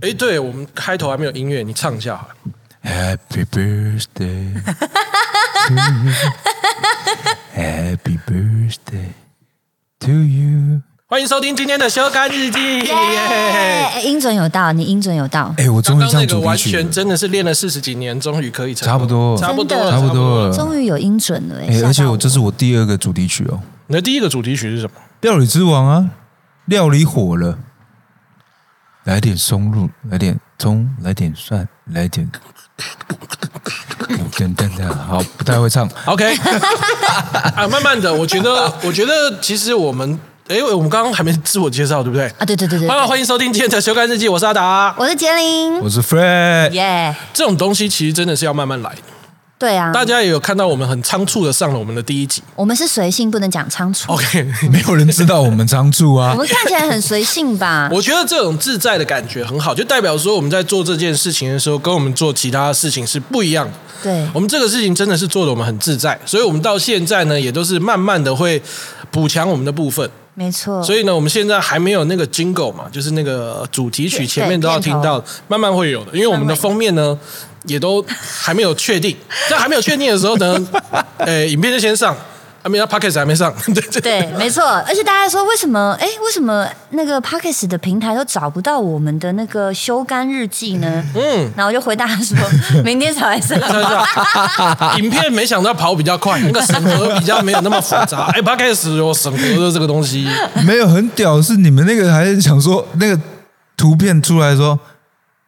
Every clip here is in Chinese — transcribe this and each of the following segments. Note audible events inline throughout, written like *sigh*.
哎，对我们开头还没有音乐，你唱一下好了。Happy birthday to you. Happy birthday to you. 欢迎收听今天的修改日记。耶！哎，音准有到，你音准有到，哎、我终刚刚那个于唱主题完全了。真的是练了四十几年，终于可以成功差不多差不多了，真的差不多了终于有音准了哎哎、而且吓到我这是我第二个主题曲哦，你的第一个主题曲是什么？《料理之王》啊，料理火了，来点松露，来点葱，来点蒜，来点，等等等，好，不太会唱。OK，啊，慢慢的，我觉得，我觉得其实我们，哎，我们刚刚还没自我介绍，对不对？啊，对对对对，好，欢迎收听天的修改日记，我是阿达。我是杰林，我是 Fred，耶，这种东西其实真的是要慢慢来的。对啊，大家也有看到我们很仓促的上了我们的第一集。我们是随性，不能讲仓促，OK，*laughs* 没有人知道我们仓促啊我。们看起来很随性吧？*laughs* 我觉得这种自在的感觉很好，就代表说我们在做这件事情的时候，跟我们做其他事情是不一样的。对我们这个事情真的是做的我们很自在，所以我们到现在呢，也都是慢慢的会补强我们的部分。没错，所以呢，我们现在还没有那个 jingle 嘛，就是那个主题曲前面都要听到，慢慢会有的。因为我们的封面呢，也都还没有确定，在还没有确定的时候呢，呃，*laughs* 影片就先上，还没到 podcast 还没上，*laughs* 对对对，没错，而且大家说为什么？哎，为什么那个 p o d c a s 的平台都找不到我们的那个修干日记呢？嗯，然后我就回答说，*laughs* 明天才来上。*laughs* 影片没想到跑比较快，那个审核比较没有那么复杂。哎，podcast 有审核的这个东西，没有很屌，是你们那个还是想说那个图片出来说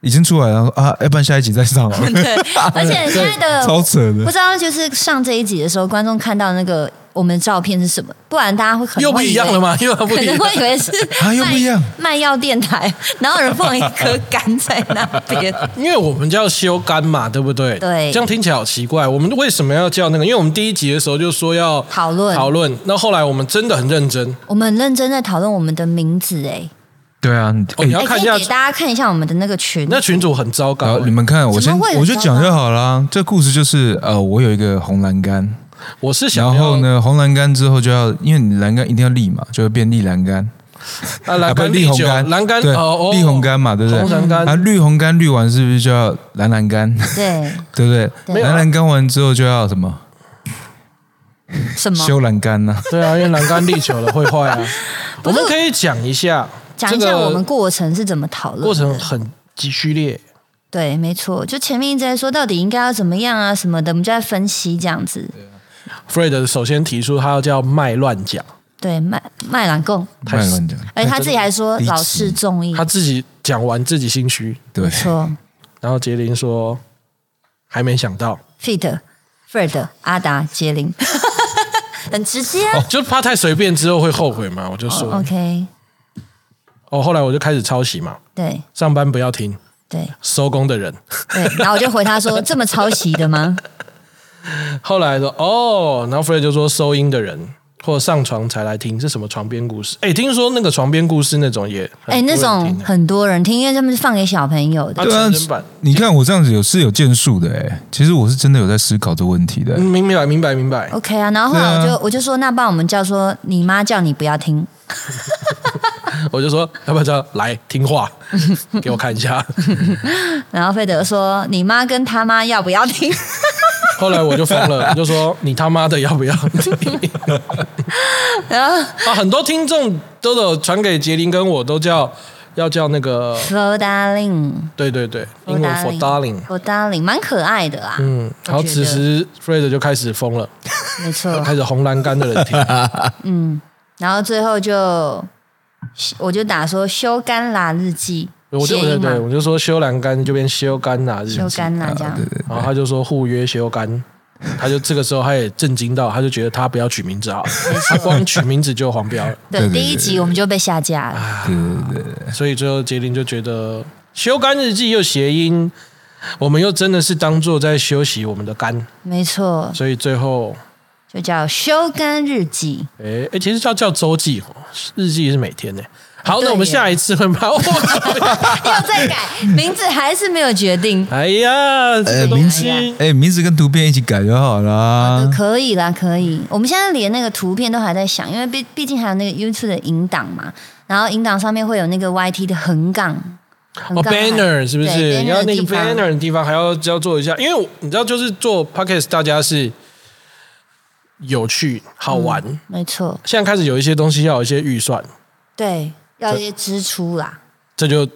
已经出来了啊，要不然下一集再上。对，而且现在的超扯的不知道就是上这一集的时候，观众看到那个我们的照片是什么，不然大家会可能又 *laughs* 不一样了吗？又不可一样能。会以为是啊又不一样卖卖药电台，然后有人放一颗肝在那边。*laughs* 因为我们叫修肝嘛，对不对？对这样听起来好奇怪。我们为什么要叫那个？因为我们第一集的时候就说要讨论讨论。那后来我们真的很认真，我们很认真在讨论我们的名字，哎，对啊，哦你要哎看一下给大家看一下我们的那个群。那群主很糟糕、好，你们看，我先我就讲就好啦。这故事就是呃，我有一个红栏杆，我是想要然后？呢，红栏杆之后就要，因为你栏杆一定要立嘛，就会变立栏杆，啊，栏杆酒立红杆，栏杆对哦哦，立红杆嘛，对不对？红栏杆啊，绿红杆绿完是不是就要蓝栏杆？对 *laughs* 对不对？对蓝栏杆完之后就要什么？什么？修栏杆呢？对啊，因为栏杆立久了会坏啊。*laughs* 我们可以讲一下，讲一下我们过程是怎么讨论。过程很急剧烈。对，没错，就前面一直在说到底应该要怎么样啊什么的，我们就在分析这样子。Fred 首先提出他要叫麦乱讲，对，卖卖蓝贡，太慢慢讲，而且他自己还说老式综艺，他自己讲完自己心虚，对。没，错。然后杰林说还没想到，，Fit、Fred、阿达、杰林，*laughs* 很直接啊。哦，就怕太随便之后会后悔嘛，我就说。OK，哦，后来我就开始抄袭嘛，对。上班不要听，对。收工的人。对，然后我就回他说：“ *laughs* 这么抄袭的吗 *laughs* 后来说哦，然后 Fred 就说收音的人或上床才来听是什么床边故事？哎，听说那个床边故事那种也？”很哎，那多人种很多人听，因为他们是放给小朋友的。啊对啊你看我这样子有是有建树的哎，其实我是真的有在思考这个问题的嗯。明白明白明白。OK 啊，然后后来我就、啊我就说，那帮我们叫说，你妈叫你不要听，*laughs* 我就说要不要叫来听话，*laughs* 给我看一下。然后费德说，你妈跟他妈要不要听？后来我就疯了，*laughs* 我就说你他妈的要不要听？*laughs* 然后啊，很多听众都有传给杰林跟我都叫要叫那个，For darling，对对对，英文 for darling。For darling，蛮可爱的啦。嗯，然后此时 Fred 就开始疯了，没错，开始红栏杆的人听。*laughs* 嗯然后最后就我就打说修干啦日记，我就对对，我就说修栏杆就变修杆呐，日记修干啦这样。然后他就说互约修杆，他就这个时候他也震惊到，他就觉得他不要取名字好了，他光取名字就黄标了，*laughs* 对，第一集我们就被下架了。对对对，所以最后杰林就觉得修肝日记又谐音，我们又真的是当做在休息我们的肝，没错，所以最后就叫修干日记。诶诶，其实叫叫周记哦，日记是每天呢。好，那我们下一次会把我。*laughs* 要再改名字还是没有决定。哎呀，这哎，个东名字西，哎，名字跟图片一起改就好啦。可以啦，可以。我们现在连那个图片都还在想，因为毕毕竟还有那个 YouTube 的引导嘛，然后引导上面会有那个 YT 的横杠，横哦杠，banner 是不是？对要那个 banner 的地方还要要做一下，因为你知道，就是做 podcast，大家是有趣好玩。没错，现在开始有一些东西要有一些预算，对，要一些支出啦。这就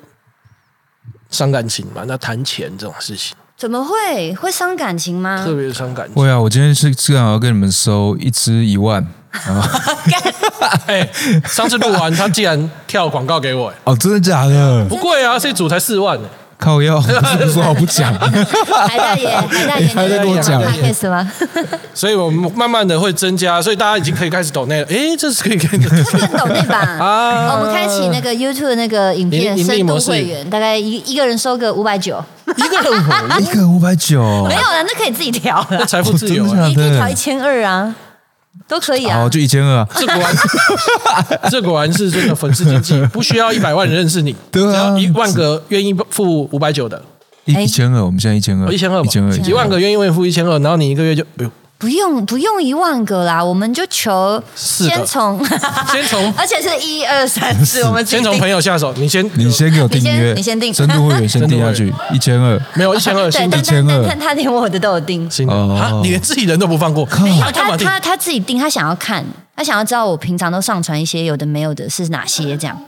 伤感情嘛。那谈钱这种事情，怎么会会伤感情吗特？别伤感情。会啊，我今天是正好要跟你们收一支一万。*laughs* 哎，上次录完，他竟然跳广告给我，哎哦，真的假的？不贵啊，这组才四万呢。靠腰，*laughs* 不是说好不讲？海大爷，海大爷，还在跟我讲 podcast 吗？*laughs* 所以我们慢慢的会增加，所以大家已经可以开始抖内了。哎，这是可以跟你更懂对吧？*laughs* 啊哦我们开启那个 YouTube 的那个影片深度会员，大概一一个人收个五百九，一个人火，一个五百九，没有啦，那可以自己调那啦，财富自由啊。哦真的你可以调一千二啊，都可以啊。哦，。就一千二啊。这果然，*laughs* 这果然是这个粉丝经济，不需要一百万人认识你，*laughs* 对啊。只要一万个愿意付五百九的，哎一一千二，我们现在一千二，一千二，一千二，一万个愿意为付一千二，然后你一个月就，哎呦，不用不用一万个啦，我们就求先从 *laughs* 先从而且是一二三四，我们先从朋友友下手，你先，你先给我订阅，你先你先订深度会员先订下去，*laughs* 一千二。没有一千二，对，新的。但1200但但他连我的都有订，新的，哦。啊，你连自己人都不放过，没有他他？他他自己订，他想要看，他想要知道我平常都上传一些有的没有的是哪些这样。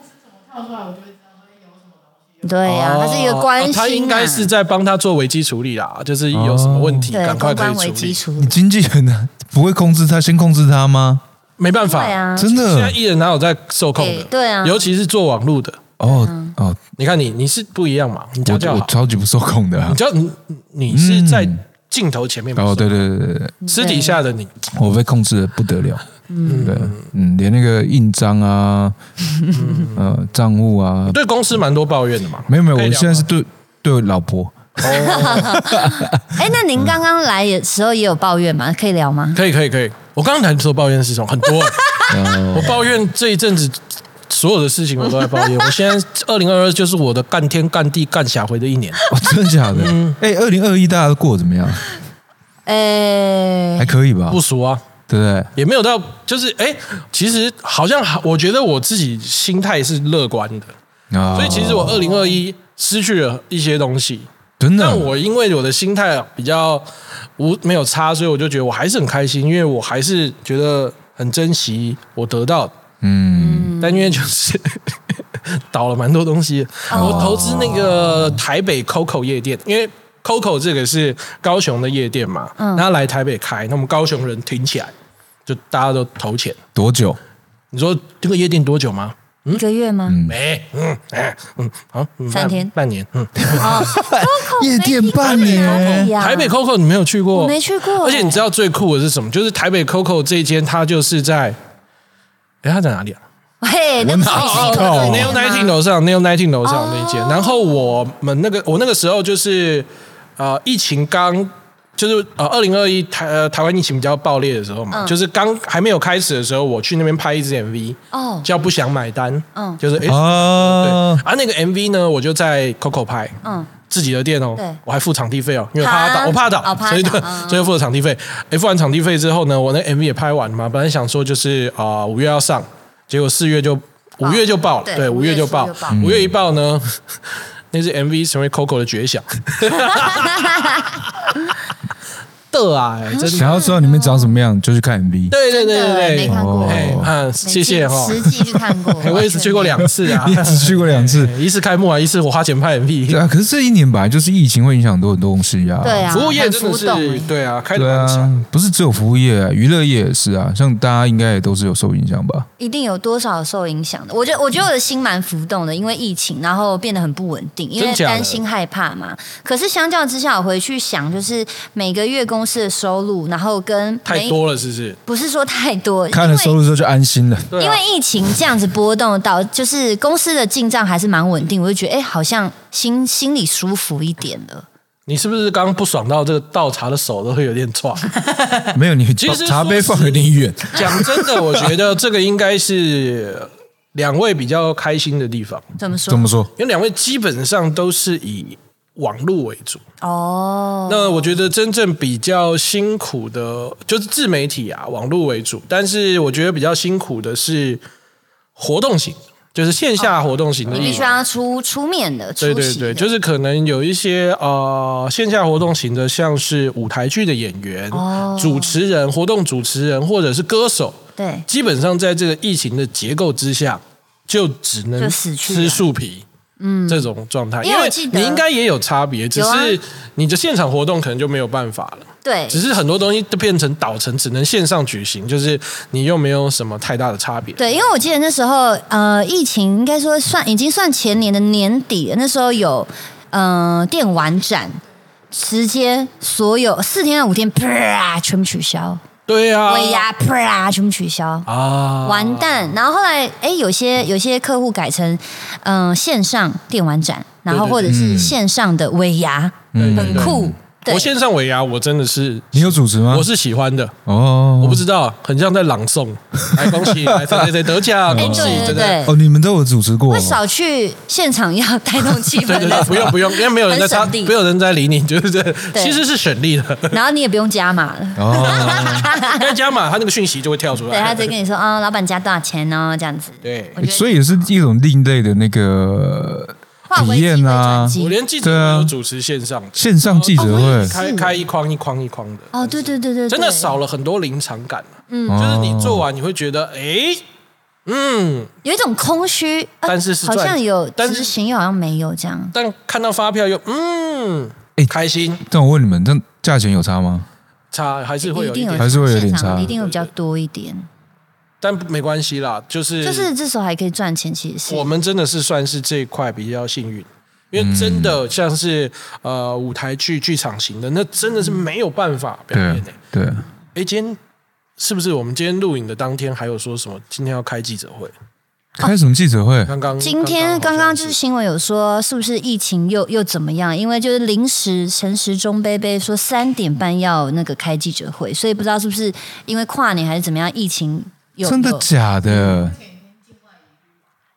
对呀、他是一个关心、啊哦他应该是在帮他做危机处理啦，就是有什么问题，对赶快可以处理。你。经纪人呢？不会控制他，先控制他吗？没办法，啊，真的？现在艺人哪有在受控的？对对啊尤其是做网络的，哦哦，你看你你是不一样嘛，你家我我，超级不受控的啊你。知道你你是在镜头前面，哦，对对对对对，私底下的你，我被控制的不得了。嗯，对，嗯，连那个印章啊，呃，账户啊，对公司蛮多抱怨的嘛。没有没有，我可以聊现在是对对我老婆，*laughs* 哎，那您刚刚来的时候也有抱怨吗？可以聊吗？可以可以可以，我刚刚才说抱怨的事情很多，*laughs* 我抱怨这一阵子所有的事情我都在抱怨。我现在二零二二就是我的干天干地干下回的一年，哦，真的假的？哎，二零二一大家都过得怎么样？哎还，可以吧不？熟啊。对不对？也没有到，就是哎、其实好像我觉得我自己心态是乐观的，啊，所以其实我二零二一失去了一些东西，真的？但我因为我的心态比较无没有差，所以我就觉得我还是很开心，因为我还是觉得很珍惜我得到的，嗯，但因为就是 *laughs* 倒了蛮多东西，我投资那个台北 COCO 夜店，因为 COCO 这个是高雄的夜店嘛，嗯那他来台北开，那我们高雄人挺起来，就大家都投钱。多久？你说这个夜店多久吗？一个月吗？没，嗯，哎，嗯，好，嗯三天半半年，嗯，哦，*laughs* 夜店半年台北 COCO 你没有去过？我没去过而且你知道最酷的是什么？就是台北 COCO 这一间，它就是在，哎，它在哪里啊？嘿，那不是我哪你知道的 Nail 吗 Nineteen 楼上，Nail Nineteen 楼上那一间。哦然后我们那个，我那个时候就是呃，疫情刚。就是呃，二零二一台呃台湾疫情比较爆裂的时候嘛，嗯。就是刚还没有开始的时候，我去那边拍一支 MV，哦，叫不想买单，嗯。就是哎、对啊，啊，那个 MV 呢，我就在 Coco 拍，嗯，自己的店哦对，我还付场地费哦，因为我怕他哈？倒，我怕他倒，所以就所以付了场地费。哎，付完场地费之后呢，我那 MV 也拍完了嘛，本来想说就是啊五月要上，结果四月就五月就爆了，对对，五月就爆。五月就爆，五月一爆呢，那是 MV 成为 Coco 的绝响。*laughs* 的啊，哎真的，想要知道里面长什么样，就去看 MV。对对对对对，没看过哎，嗯，谢谢哈。实际去看过，哎我也只去过两次啊，*laughs* 你只去过两次，一次开幕啊，一次我花钱拍 MV 对。啊。可是这一年本来就是疫情会影响很多很多东西啊。对啊，服务业真的是对啊，开。啊，不是只有服务业啊，娱乐业也是啊。像大家应该也都是有受影响吧？一定有多少受影响的。我觉得，我觉得我的心蛮浮动的，因为疫情，然后变得很不稳定，因为担心害怕嘛。可是相较之下，我回去想，就是每个月公司的收入，然后跟太多了，是不是？不是说太多，看了收入之后就安心了。因为疫情这样子波动到，就是公司的进账还是蛮稳定，我就觉得哎、好像心心里舒服一点了。你是不是刚刚不爽到这个倒茶的手都会有点抓？没有你 *laughs* 其实茶杯放有点远，讲真的，我觉得这个应该是两位比较开心的地方，怎么说？怎么说？因为两位基本上都是以网络为主。哦，那我觉得真正比较辛苦的，就是自媒体啊，网络为主。但是我觉得比较辛苦的是活动型，就是线下活动型的。你必须要出出面的，对对对，就是可能有一些呃线下活动型的，像是舞台剧的演员、哦主持人、活动主持人或者是歌手，对基本上在这个疫情的结构之下，就只能吃树皮。嗯，这种状态，因为你应该也有差别，只是你的现场活动可能就没有办法了。对，只是很多东西都变成导成只能线上举行，就是你又没有什么太大的差别。对，因为我记得那时候，呃，疫情应该说算已经算前年的年底了，那时候有呃电玩展，直接所有四天到五天，啪全部取消，对啊，尾牙啪全部取消。啊，完蛋！然后后来，哎，有些有些客户改成，嗯、线上电玩展，然后或者是线上的尾牙，对很酷。对我，线上尾牙，我真的是，你有主持吗？我是喜欢的。哦，我不知道，很像在朗诵。*laughs* 来，恭喜，来谁谁谁得奖，哎，恭喜，对对真的。对，哦，你们都有主持过会少去现场要带动气氛对对对，的，不用不用，因为没有人在插，没有人在理你，就是这，其实是省力的。然后你也不用加码了。哦，该加码，他那个讯息就会跳出来。对他直接跟你说啊、老板加多少钱呢？这样子。对所以也是一种另类的那个化为体验啊我连记者都有主持线上的，线上记者会，开开一筐一筐一筐的。哦，对对对对，真的少了很多临场感了。嗯。就是你做完你会觉得，哎，嗯，有一种空虚，呃但是是赚像有但是执行，又好像没有这样。但看到发票又嗯，哎开心，但我问你们，这价钱有差吗？差还是会有一点，一定有还是会有点差。一定会比较多一点。但没关系啦，就是就是这时候还可以赚钱，其实是我们真的是算是这一块比较幸运。因为真的像是呃舞台剧剧场型的，那真的是没有办法表对演的、对，哎，今天是不是我们今天录影的当天还有说什么？今天要开记者会？开什么记者会？刚刚今天刚刚就是新闻有说，是不是疫情又又怎么样？因为就是临时陈时中杯杯说三点半要那个开记者会，所以不知道是不是因为跨年还是怎么样，疫情有真的假的？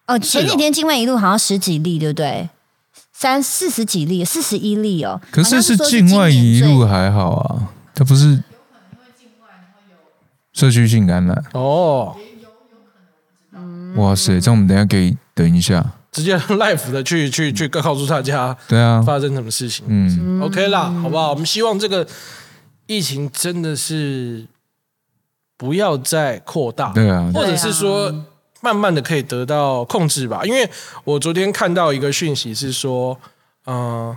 哦，前几天境外一路好像十几例，对不对？三四十几例，四十一例哦。可是是境外一路还好啊，它不是社区性感染。哦，哇塞，这样我们等一下可以等一下。直接 *laughs* live 的去去去告诉大家对啊，发生什么事情。嗯，OK 啦，好不好？我们希望这个疫情真的是不要再扩大，对啊，或者是说慢慢的可以得到控制吧。因为我昨天看到一个讯息是说，嗯、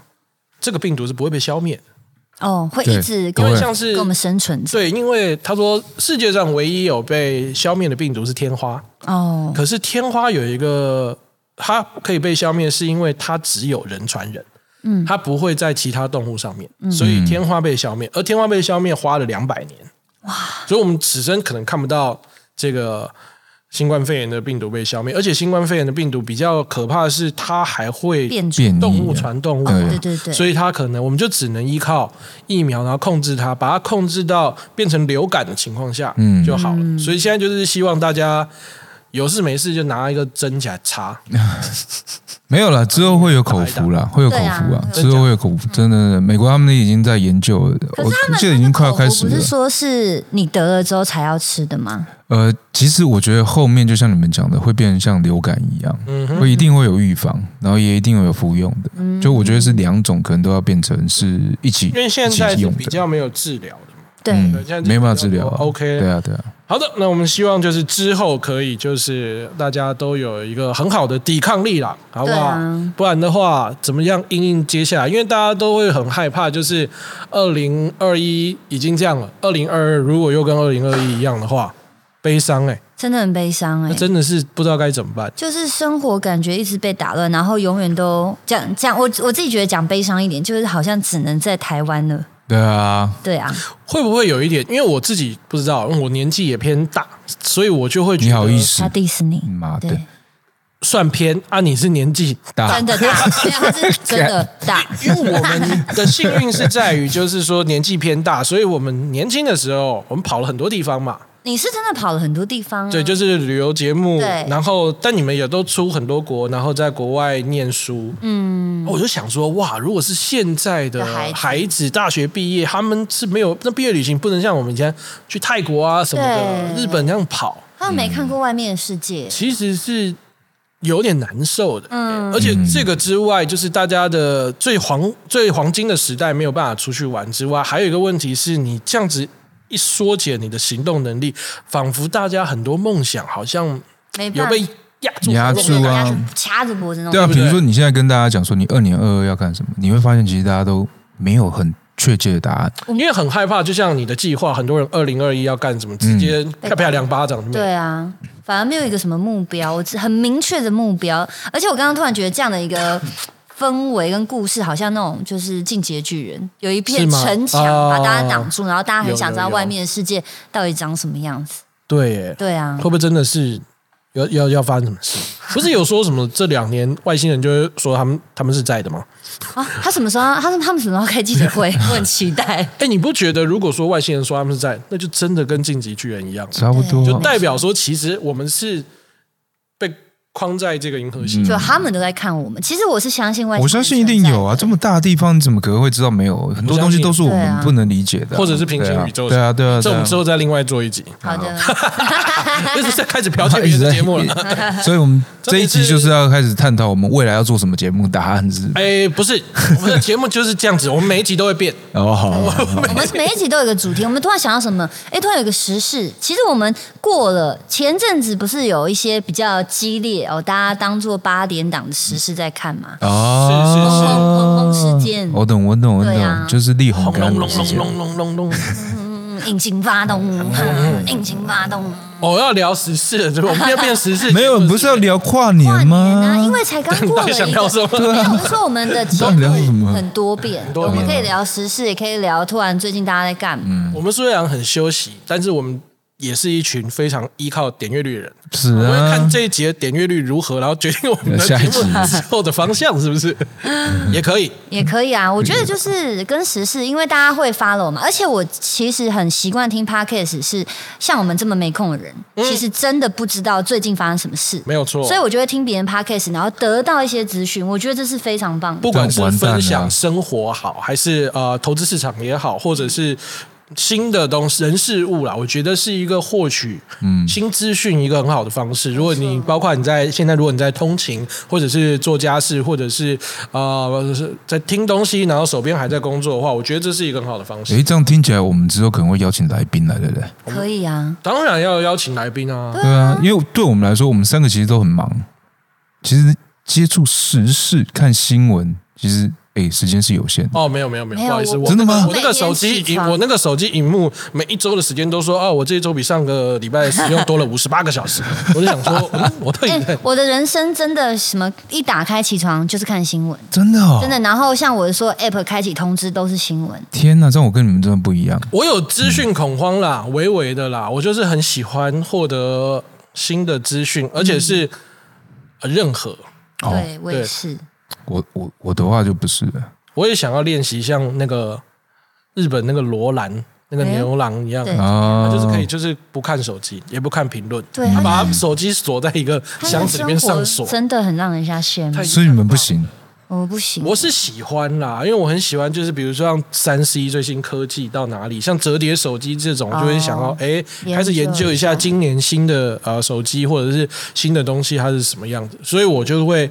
这个病毒是不会被消灭的，哦，会对一直因跟我们为像是跟我们生存着。对，因为他说世界上唯一有被消灭的病毒是天花，哦。可是天花有一个它可以被消灭，是因为它只有人传人。嗯。它不会在其他动物上面，所以天花被消灭，而天花被消灭花了两百年，哇！所以我们此生可能看不到这个新冠肺炎的病毒被消灭，而且新冠肺炎的病毒比较可怕的是，它还会变动物啊传动物，对对对对，所以它可能我们就只能依靠疫苗，然后控制它，把它控制到变成流感的情况下，嗯就好了。所以现在就是希望大家有事没事就拿一个针起来插，*laughs* 没有啦，之后会有口服啦，会有口服啊，之后会有口服。真的，美国他们已经在研究了，我可是他们记得已经快要开始了不是。说是你得了之后才要吃的吗？呃，其实我觉得后面就像你们讲的，会变成像流感一样，会一定会有预防，然后也一定会有服用的。嗯就我觉得是两种，可能都要变成是一起因为现在是比一起用的。较没有治疗。对，嗯对现在，没办法治疗啊。OK 对啊，对啊，好的，那我们希望就是之后可以就是大家都有一个很好的抵抗力啦，好不好？对啊不然的话，怎么样应应接下来？因为大家都会很害怕，就是二零二一已经这样了，二零二二如果又跟二零二一一样的话，悲伤哎、真的很悲伤哎、那真的是不知道该怎么办。就是生活感觉一直被打乱，然后永远都讲讲我我自己觉得讲悲伤一点，就是好像只能在台湾了。对啊，对啊，会不会有一点？因为我自己不知道，因为我年纪也偏大，所以我就会觉得你好意思他，迪士尼，妈的，，算偏啊。你是年纪大真的大，*laughs* 对，他是真的大。因为我们的幸运是在于，就是说年纪偏大，所以我们年轻的时候，我们跑了很多地方嘛。你是真的跑了很多地方、啊，对，就是旅游节目对，然后但你们也都出很多国，然后在国外念书，嗯，我就想说，哇，如果是现在的的孩子。大学毕业，他们是没有那毕业旅行不能像我们以前去泰国啊什么的，日本那样跑，他们没看过外面的世界，其实是有点难受的。嗯。而且这个之外，就是大家的最黄最黄金的时代没有办法出去玩之外，还有一个问题是你这样子一缩减你的行动能力，仿佛大家很多梦想好像有被压住压住啊掐着脖子那种。对啊，比如说你现在跟大家讲说你二年二二要干什么，你会发现其实大家都没有很确切的答案。因为很害怕，就像你的计划，很多人二零二一要干什么，直接啪啪两巴掌。对啊，反而没有一个什么目标，我只很明确的目标。而且我刚刚突然觉得这样的一个氛围跟故事，好像那种就是进阶巨人，有一片城墙哦把大家挡住，然后大家很想知道外面的世界到底长什么样子。对耶，对啊会，不会真的是要要要发生什么事？不是有说什么这两年外星人就是说他们他们是在的吗？啊，他什么时候要？他他们什么时候开记者会？*laughs* 我很期待。哎，你不觉得如果说外星人说他们是在，那就真的跟晋级巨人一样，差不多就啊，代表说其实我们是被框在这个银河系。就他们都在看我们。其实我是相信外星人我相信一定有啊，这么大的地方，你怎么可能会知道没有？很多东西都是我们不能理解的啊，或者是平行宇宙对啊，对啊，对啊这我们之后再另外做一集，好的，*laughs* 就是在开始剽窃别人的 *laughs* 节目了。所以 *laughs* 我们这一集就是要开始探讨我们未来要做什么节目，答案是哎，不是，我们的节目就是这样子，我们每一集都会变。哦，好，我们每一集都有一个主题。我们突然想到什么？哎，突然有个时事。其实我们过了前阵子，不是有一些比较激烈哦，大家当做八点档的时事在看嘛？哦，是是轰轰事件，我懂，我懂，我对啊懂，就是力宏轰干隆隆隆的事情。隆隆隆隆。嗯引擎发动，嗯引擎发动。我要聊时事了，对吧？我们要变时事。*laughs* 没有，不是要聊跨年跨年啊，因吗？为才刚过了一个，*laughs* 想聊什么没有，我是说我们的 *laughs* 节目么很多变，多变我们可以聊时事，也可以聊突然最近大家在干嘛。我们虽然很休息，但是我们也是一群非常依靠点阅率的人。是我们会啊看，这一集的点阅率如何，然后决定我们的节 *laughs* 下一集目之后的方向，是不是？*laughs* 也可以。也可以啊，我觉得就是跟时事，因为大家会 follow 嘛，而且我其实很习惯听 podcast，是像我们这么没空的人，其实真的不知道最近发生什么事，没有错所以我就会听别人 podcast，然后得到一些资讯，我觉得这是非常棒的。不管是分享生活好，还是呃投资市场也好，或者是新的东西人事物啦，我觉得是一个获取新资讯一个很好的方式。如果你包括你在现在，如果你在通勤，或者是做家事，或者是呃是在听东西，然后手边还在工作的话，我觉得这是一个很好的方式。诶，这样听起来，我们之后可能会邀请来宾来，对不对？可以啊，当然要邀请来宾啊，对啊，因为对我们来说，我们三个其实都很忙。其实接触时事、看新闻，其实诶时间是有限的。哦，没有没有没有，不好意思，我我真的吗我那个手机我那个手机荧幕每一周的时间都说，哦，我这一周比上个礼拜使用多了五十八个小时，*laughs* 我就想说，嗯，我到底哎、在我的人生真的什么一打开起床就是看新闻，真的哦，真的。然后像我说 app 开启通知都是新闻，天哪，这样我跟你们真的不一样。我有资讯恐慌啦，微微的啦，我就是很喜欢获得新的资讯，而且是呃任何，哦，对我也是。我我我的话就不是了。我也想要练习像那个日本那个罗兰那个牛郎一样。他就是可以，就是不看手机，也不看评论，对他他把他手机锁在一个箱子里面上锁。真的很让人家羡慕。所以你们不行，我不行，我是喜欢啦，因为我很喜欢，就是比如说像三 C 最新科技到哪里，像折叠手机这种，就会想要哦哎、研开始研究一下究一下今年新的呃手机或者是新的东西它是什么样子，所以我就会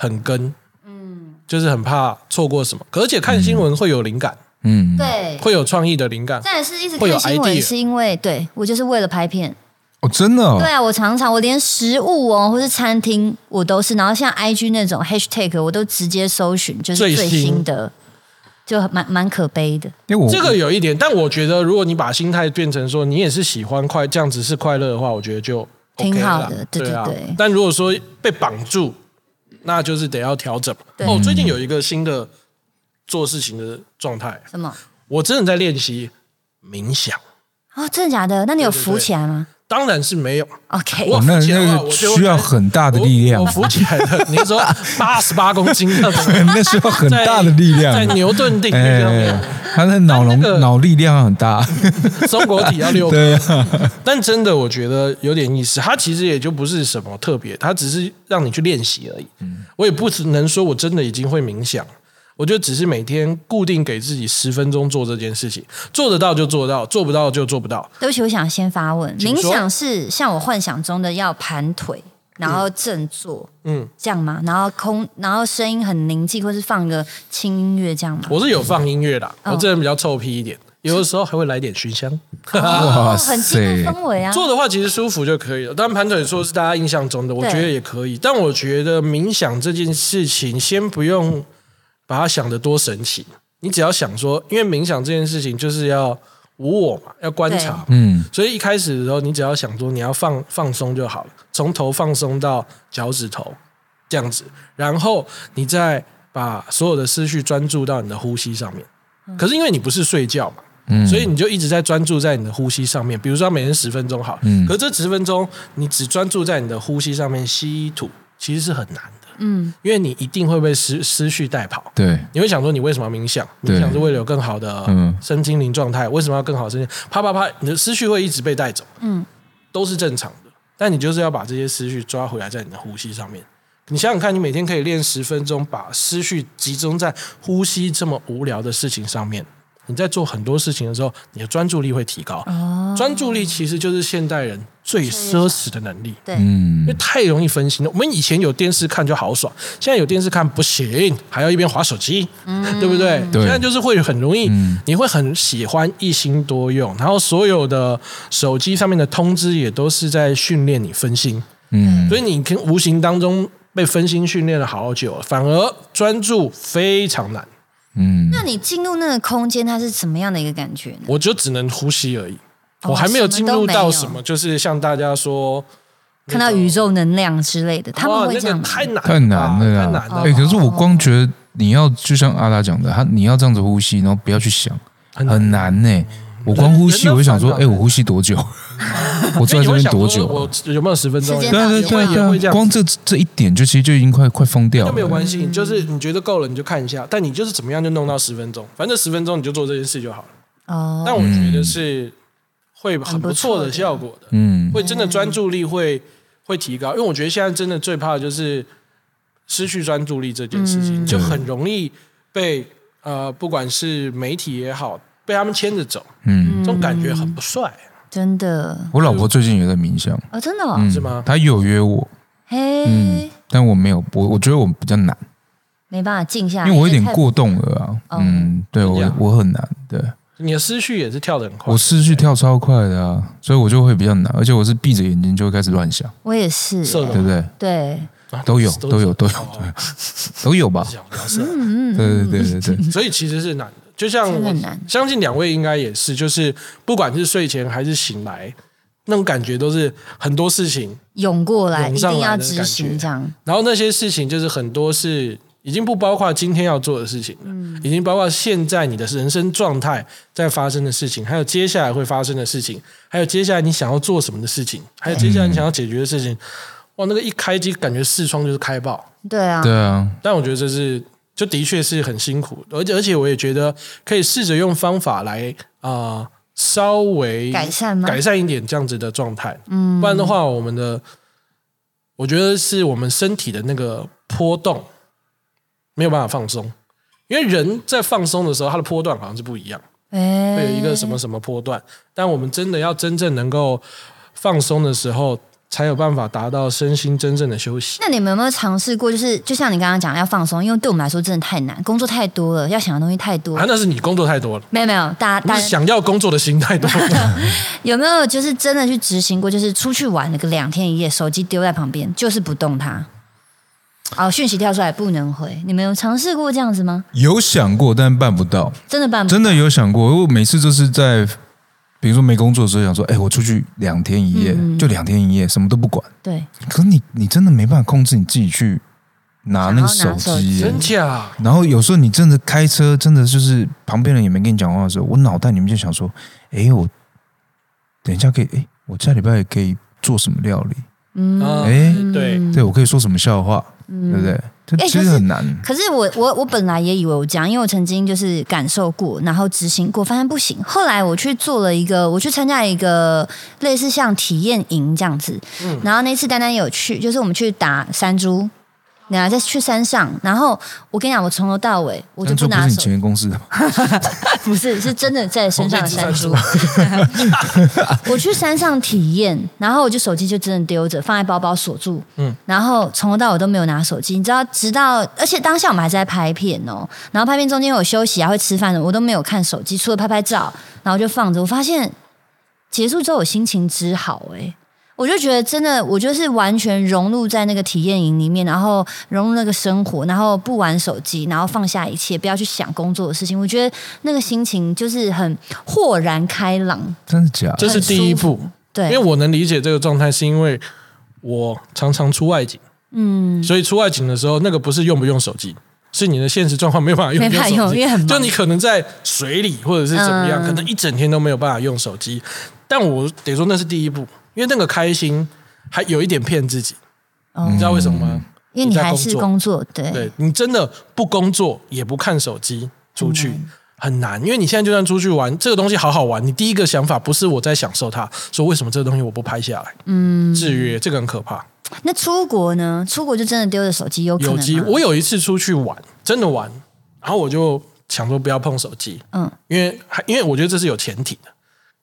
很跟，嗯，就是很怕错过什么，而且看新闻会有灵感，嗯，对。会有创意的灵感。再来是一直会有看新闻是因为对我就是为了拍片。哦，真的哦对，啊，我常常我连食物哦，或是餐厅我都是，然后像 IG 那种 hashtag 我都直接搜寻，就是最最新新的，就蛮蛮可悲的。因为我这个有一点，但我觉得如果你把心态变成说你也是喜欢快这样子是快乐的话，我觉得就 OK 挺好的对对对但如果说被绑住，那就是得要调整。哦，最近有一个新的做事情的状态，什么？我真的在练习冥想，哦，真的假的？那你有浮起来吗当然是没有。？OK，我哦，那那个需要很大的力量我，我浮起来的，你说 *laughs* 八十八公斤那种，*laughs* 那需要很大的力量在。牛顿定律上面哎，他的脑容那个脑力量很大，*laughs* 松果体要六颗，对啊，但真的我觉得有点意思。它其实也就不是什么特别，它只是让你去练习而已。我也不能说我真的已经会冥想，我觉得只是每天固定给自己十分钟做这件事情，做得到就做到，做不到就做不到。对不起，我想先发问，冥想是像我幻想中的要盘腿，然后正坐，嗯，这样吗？然后空，然后声音很宁静，或是放个轻音乐这样吗？我是有放音乐的，哦我这人比较臭屁一点，有的时候还会来点熏香。*laughs* 很进入塞氛围啊。做的话其实舒服就可以了。当然盘腿说是大家印象中的，我觉得也可以。但我觉得冥想这件事情，先不用把它想得多神奇，你只要想说，因为冥想这件事情就是要无我嘛，要观察。嗯。所以一开始的时候，你只要想说你要放放松就好了，从头放松到脚趾头这样子，然后你再把所有的思绪专注到你的呼吸上面。可是因为你不是睡觉嘛，嗯，所以你就一直在专注在你的呼吸上面。比如说每天十分钟好，嗯。可是这十分钟你只专注在你的呼吸上面吸吐，其实是很难的，嗯，因为你一定会被思思绪带跑。对，你会想说，你为什么要冥想？冥想是为了有更好的嗯身心灵状态。为什么要更好的身心？啪啪啪，你的思绪会一直被带走，嗯，都是正常的。但你就是要把这些思绪抓回来，在你的呼吸上面。你想想看，你每天可以练十分钟，把思绪集中在呼吸这么无聊的事情上面。你在做很多事情的时候，你的专注力会提高。哦，专注力其实就是现代人最奢侈的能力。对，嗯因为太容易分心了。我们以前有电视看就好爽，现在有电视看不行，还要一边划手机，对不对？对现在就是会很容易，嗯你会很喜欢一心多用，然后所有的手机上面的通知也都是在训练你分心，嗯所以你跟无形当中被分心训练了好久，反而专注非常难。嗯，那你进入那个空间，它是什么样的一个感觉呢？我就只能呼吸而已，哦我还没有进入到什什么么，就是像大家说。看到宇宙能量之类的，他们哇那个会这样吗？太难了，太难了太难了。哎，可是我光觉得你要就像阿拉讲的，他你要这样子呼吸，然后不要去想，很很难呢。我光呼吸，我就想说，哎，我呼吸多久？*laughs* 我坐在这边多久？我有没有十分钟？对啊对对会这样。光这这一点就其实就已经快快疯掉那了。没有关系，就是你觉得够了，你就看一下。但你就是怎么样就弄到十分钟，反正十分钟你就做这件事就好了。哦，但我觉得是会很不错的效果的，嗯会真的专注力会会提高。因为我觉得现在真的最怕的就是失去专注力这件事情，嗯就很容易被呃不管是媒体也好，被他们牵着走，嗯，这种感觉很不帅，真的。我老婆最近也在冥想，哦，真的哦，嗯。是吗？她有约我，嗯嘿，，但我没有，我我觉得我比较难，没办法静下来，因为我有点太过动了啊。嗯，对我真假我很难，对。你的思绪也是跳得很快我。思绪跳超快的啊，所以我就会比较难，而且我是闭着眼睛就会开始乱想，我也是，对不对？对，啊都有都有都有哦都有吧？讲比较色嗯对对对对对，*laughs* 所以其实是难的。就像相信两位应该也是，就是不管是睡前还是醒来，那种感觉都是很多事情，涌过来，一定要执行这样，然后那些事情就是很多是已经不包括今天要做的事情了，已经包括现在你的人生状态在发生的事情，还有接下来会发生的事情，还有接下来你想要做什么的事情，还有接下来你想要解决的事情。哇，那个一开机感觉视窗就是开爆。对啊，对啊，但我觉得这是就的确是很辛苦，而且而且我也觉得可以试着用方法来啊、呃稍微改善吗？改善一点这样子的状态。嗯，不然的话，我们的我觉得是我们身体的那个波动没有办法放松，因为人在放松的时候，它的波段好像是不一样，哎，会有一个什么什么波段。但我们真的要真正能够放松的时候，才有办法达到身心真正的休息。那你们有没有尝试过？就是就像你刚刚讲，要放松，因为对我们来说真的太难，工作太多了，要想的东西太多啊，。那是你工作太多了。没有没有，大家大家想要工作的心太多了。*laughs* 有没有就是真的去执行过？就是出去玩了个两天一夜，手机丢在旁边，就是不动它。哦，讯息跳出来不能回，你们有尝试过这样子吗？有想过，但办不到。真的办不到真的有想过，我每次都是在，比如说没工作的时候，想说，哎，我出去两天一夜，就两天一夜，什么都不管。对，可是你你真的没办法控制你自己去拿那个手机耶，真假？然后有时候你真的开车，真的就是旁边人也没跟你讲话的时候，我脑袋里面就想说，哎，我等一下可以，哎，我下礼拜可以做什么料理？嗯，啊哎对，对我可以说什么笑话？对不对？这哎真的很难。可是我我我本来也以为我这样，因为我曾经就是感受过，然后执行过，发现不行。后来我去做了一个，我去参加一个类似像体验营这样子，嗯然后那次丹丹有去，就是我们去打山猪，然后再去山上，然后我跟你讲，我从头到尾我就这不不拿手是你前，员公司的吗？*laughs* 不是是真的在身上的山猪。我去山上体验，然后我就手机就真的丢着，放在包包锁住。嗯，然后从头到尾都没有拿手机，你知道，直到而且当下我们还在拍片哦，然后拍片中间有休息啊，会吃饭的，我都没有看手机，除了拍拍照，然后就放着。我发现结束之后我心情之好哎、我就觉得真的，我就是完全融入在那个体验营里面，然后融入那个生活，然后不玩手机，然后放下一切，不要去想工作的事情。我觉得那个心情就是很豁然开朗。真的假的？这是第一步。对，因为我能理解这个状态，是因为我常常出外景，嗯，所以出外景的时候，那个不是用不用手机，是你的现实状况没有办法用没办法用因为很忙就你可能在水里或者是怎么样，嗯可能一整天都没有办法用手机。但我得说那是第一步，因为那个开心还有一点骗自己，哦你知道为什么吗？因为你还是工作，对，对你真的不工作也不看手机出去。很难，因为你现在就算出去玩，这个东西好好玩，你第一个想法不是我在享受它，说为什么这个东西我不拍下来？嗯，制约这个很可怕。那出国呢？出国就真的丢着手机，有可能有机，我有一次出去玩，真的玩，然后我就想说不要碰手机，嗯，因为还因为我觉得这是有前提的，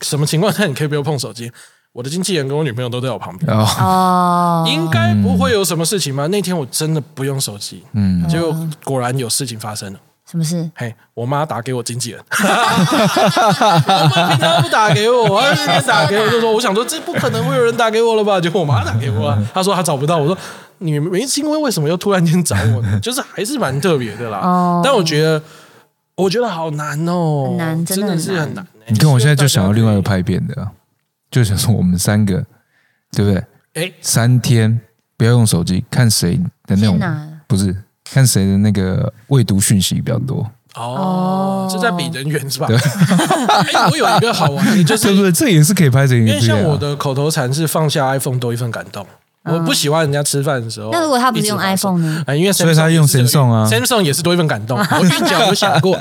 什么情况下你可以不要碰手机？我的经纪人跟我女朋友都在我旁边，哦，哦，应该不会有什么事情吧？那天我真的不用手机，嗯，结果果然有事情发生了。什么事？嘿，我妈打给我经纪人，我妈平常不打给我，她那天打给我就说，我想说这不可能会有人打给我了吧？结果我妈打给我了，她说她找不到，我说你没因为为什么又突然间找我呢？就是还是蛮特别的啦。哦但我觉得，我觉得好难哦，很难真的很真的是很难欸。你看我现在就想要另外一个拍，拍片的啊，就想说我们三个，对不对？哎，三天不要用手机，看谁的那种不是看谁的那个未读讯息比较多，哦，是在比人缘是吧？*laughs* 哎我有一个好玩的，就是对不对？这也是可以拍成一因为像我的口头禅是放下 iPhone 多一份感动。我不喜欢人家吃饭的时候。那如果他不是用 iPhone 呢？啊，因为所以他用 Samsung 啊 Samsung 也是多一份感动。*laughs* 我跟你讲，我想过，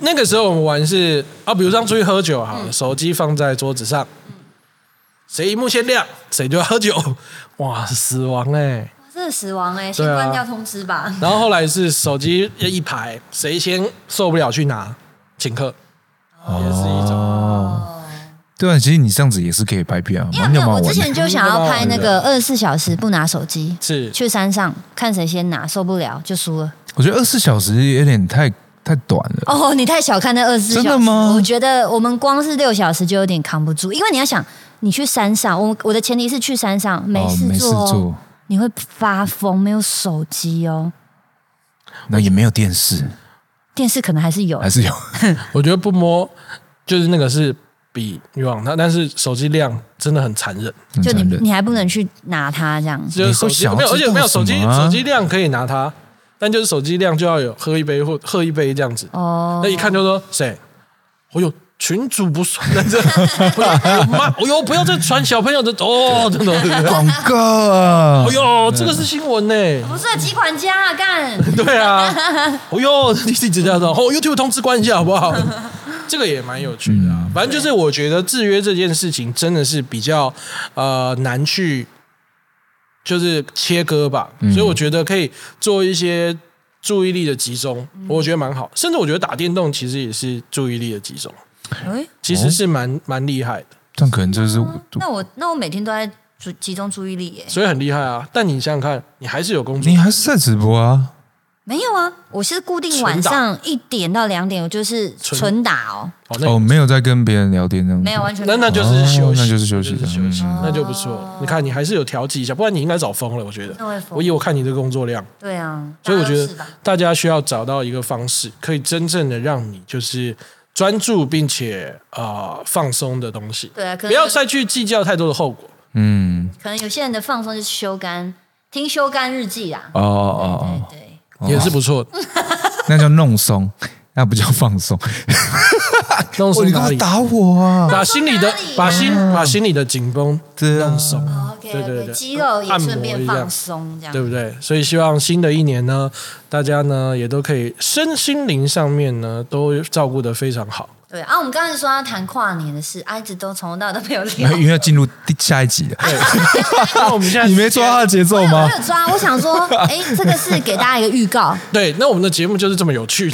那个时候我们玩是啊，比如说出去喝酒好了，手机放在桌子上，谁荧幕先亮，谁就要喝酒，*laughs* 哇，死亡哎！这是死亡哎，先关掉通知吧。然后后来是手机一排，谁先受不了去拿，请客，也是一种。哦，对啊，其实你这样子也是可以拍片啊，因为没有。我之前就想要拍那个二十四小时不拿手机，是去山上看谁先拿，受不了就输了。我觉得二十四小时有点太太短了。哦，你太小看那二十四小时，真的吗我觉得我们光是六小时就有点扛不住，因为你要想，你去山上，我我的前提是去山上没哦，没事事做,、哦做，你会发疯，没有手机哦，那也没有电视，电视可能还是有还，是有。*laughs* 我觉得不摸就是那个是比欲望它，但是手机量真的很残忍。就你你还不能去拿它这样。就是手机没有，而且没有手机手机量可以拿它，但就是手机量就要有喝一杯或喝一杯这样子。哦那一看就说谁？哦呦，群主不算的这，妈，哦呦，不要再传小朋友的哦，真的。广告啊哎！呦，这个是新闻呢。不是集管家啊，干对啊，哦 *laughs* 呦，你自己这样说，哦，YouTube 通知关一下好不好？这个也蛮有趣的啊。反正就是我觉得制约这件事情真的是比较呃难去，就是切割吧。所以我觉得可以做一些注意力的集中，我觉得蛮好。甚至我觉得打电动其实也是注意力的集中，哎，其实是蛮蛮厉害的，但可能就是那我那我每天都在注集中注意力耶。所以很厉害啊。但你想想看，你还是有工作你，还是在直播啊？没有啊，我是固定晚上一点到两点，我就是纯纯打哦，哦，那哦，没有在跟别人聊天这样子。没有完全没有那那就是休息，哦那就是休息的休息嗯，那就不错。你看，你还是有调剂一下，不然你应该早疯了。我觉得那会，疯我以我看你的工作量，对啊，所以我觉得大家都是吧大家需要找到一个方式，可以真正的让你就是专注并且呃放松的东西，对啊，可能不要再去计较太多的后果。嗯，可能有些人的放松就是修肝，听修肝日记啊，哦哦哦对也是不错的。*laughs* 那叫弄松，那不叫放松。弄松你干哪里？嘛打我啊？把心里的把心把心里的紧绷对啊弄松，OK 对对对肌肉也按摩顺便一下放松，这样对不对？所以希望新的一年呢，大家呢也都可以身心灵上面呢都照顾得非常好。对啊，我们刚才说要谈跨年的事，啊，一直都从头到尾都没有聊。*laughs* 因为要进入第下一集了，那 *laughs* 我们现在你没抓他的节奏我吗？有抓，我想说，哎，这个是给大家一个预告，*laughs* 对，那我们的节目就是这么有趣。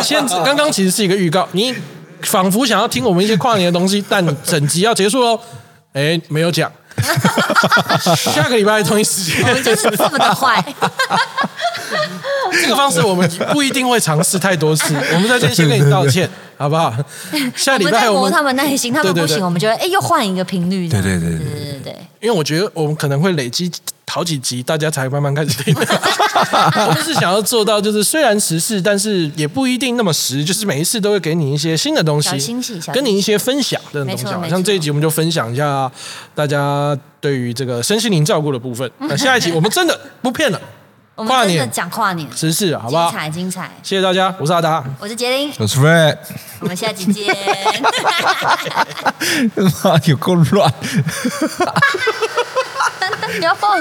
现刚刚其实是一个预告，你仿佛想要听我们一些跨年的东西，但整集要结束喽。哎，没有讲。下个礼拜同一时间我，们就是这么的坏。*laughs* 这个方式我们不一定会尝试太多次，*laughs* 我们在这里先跟你道歉，好不好？*laughs* 下礼拜我们磨他们耐心，他们不行，我们就会哎又换一个频率。对对对对对对对。因为我觉得我们可能会累积好几集，大家才慢慢开始。我们是想要做到，就是虽然时事，但是也不一定那么实，就是每一次都会给你一些新的东西，跟你一些分享的东西。像这一集，我们就分享一下大家对于这个身心灵照顾的部分。那下一集，我们真的不骗了。我们真的年讲跨年，时事，好不好精？彩精彩。谢谢大家，我是阿达。我是杰林，我是 Fred，我们下期见。妈有够乱。*laughs* 你要放。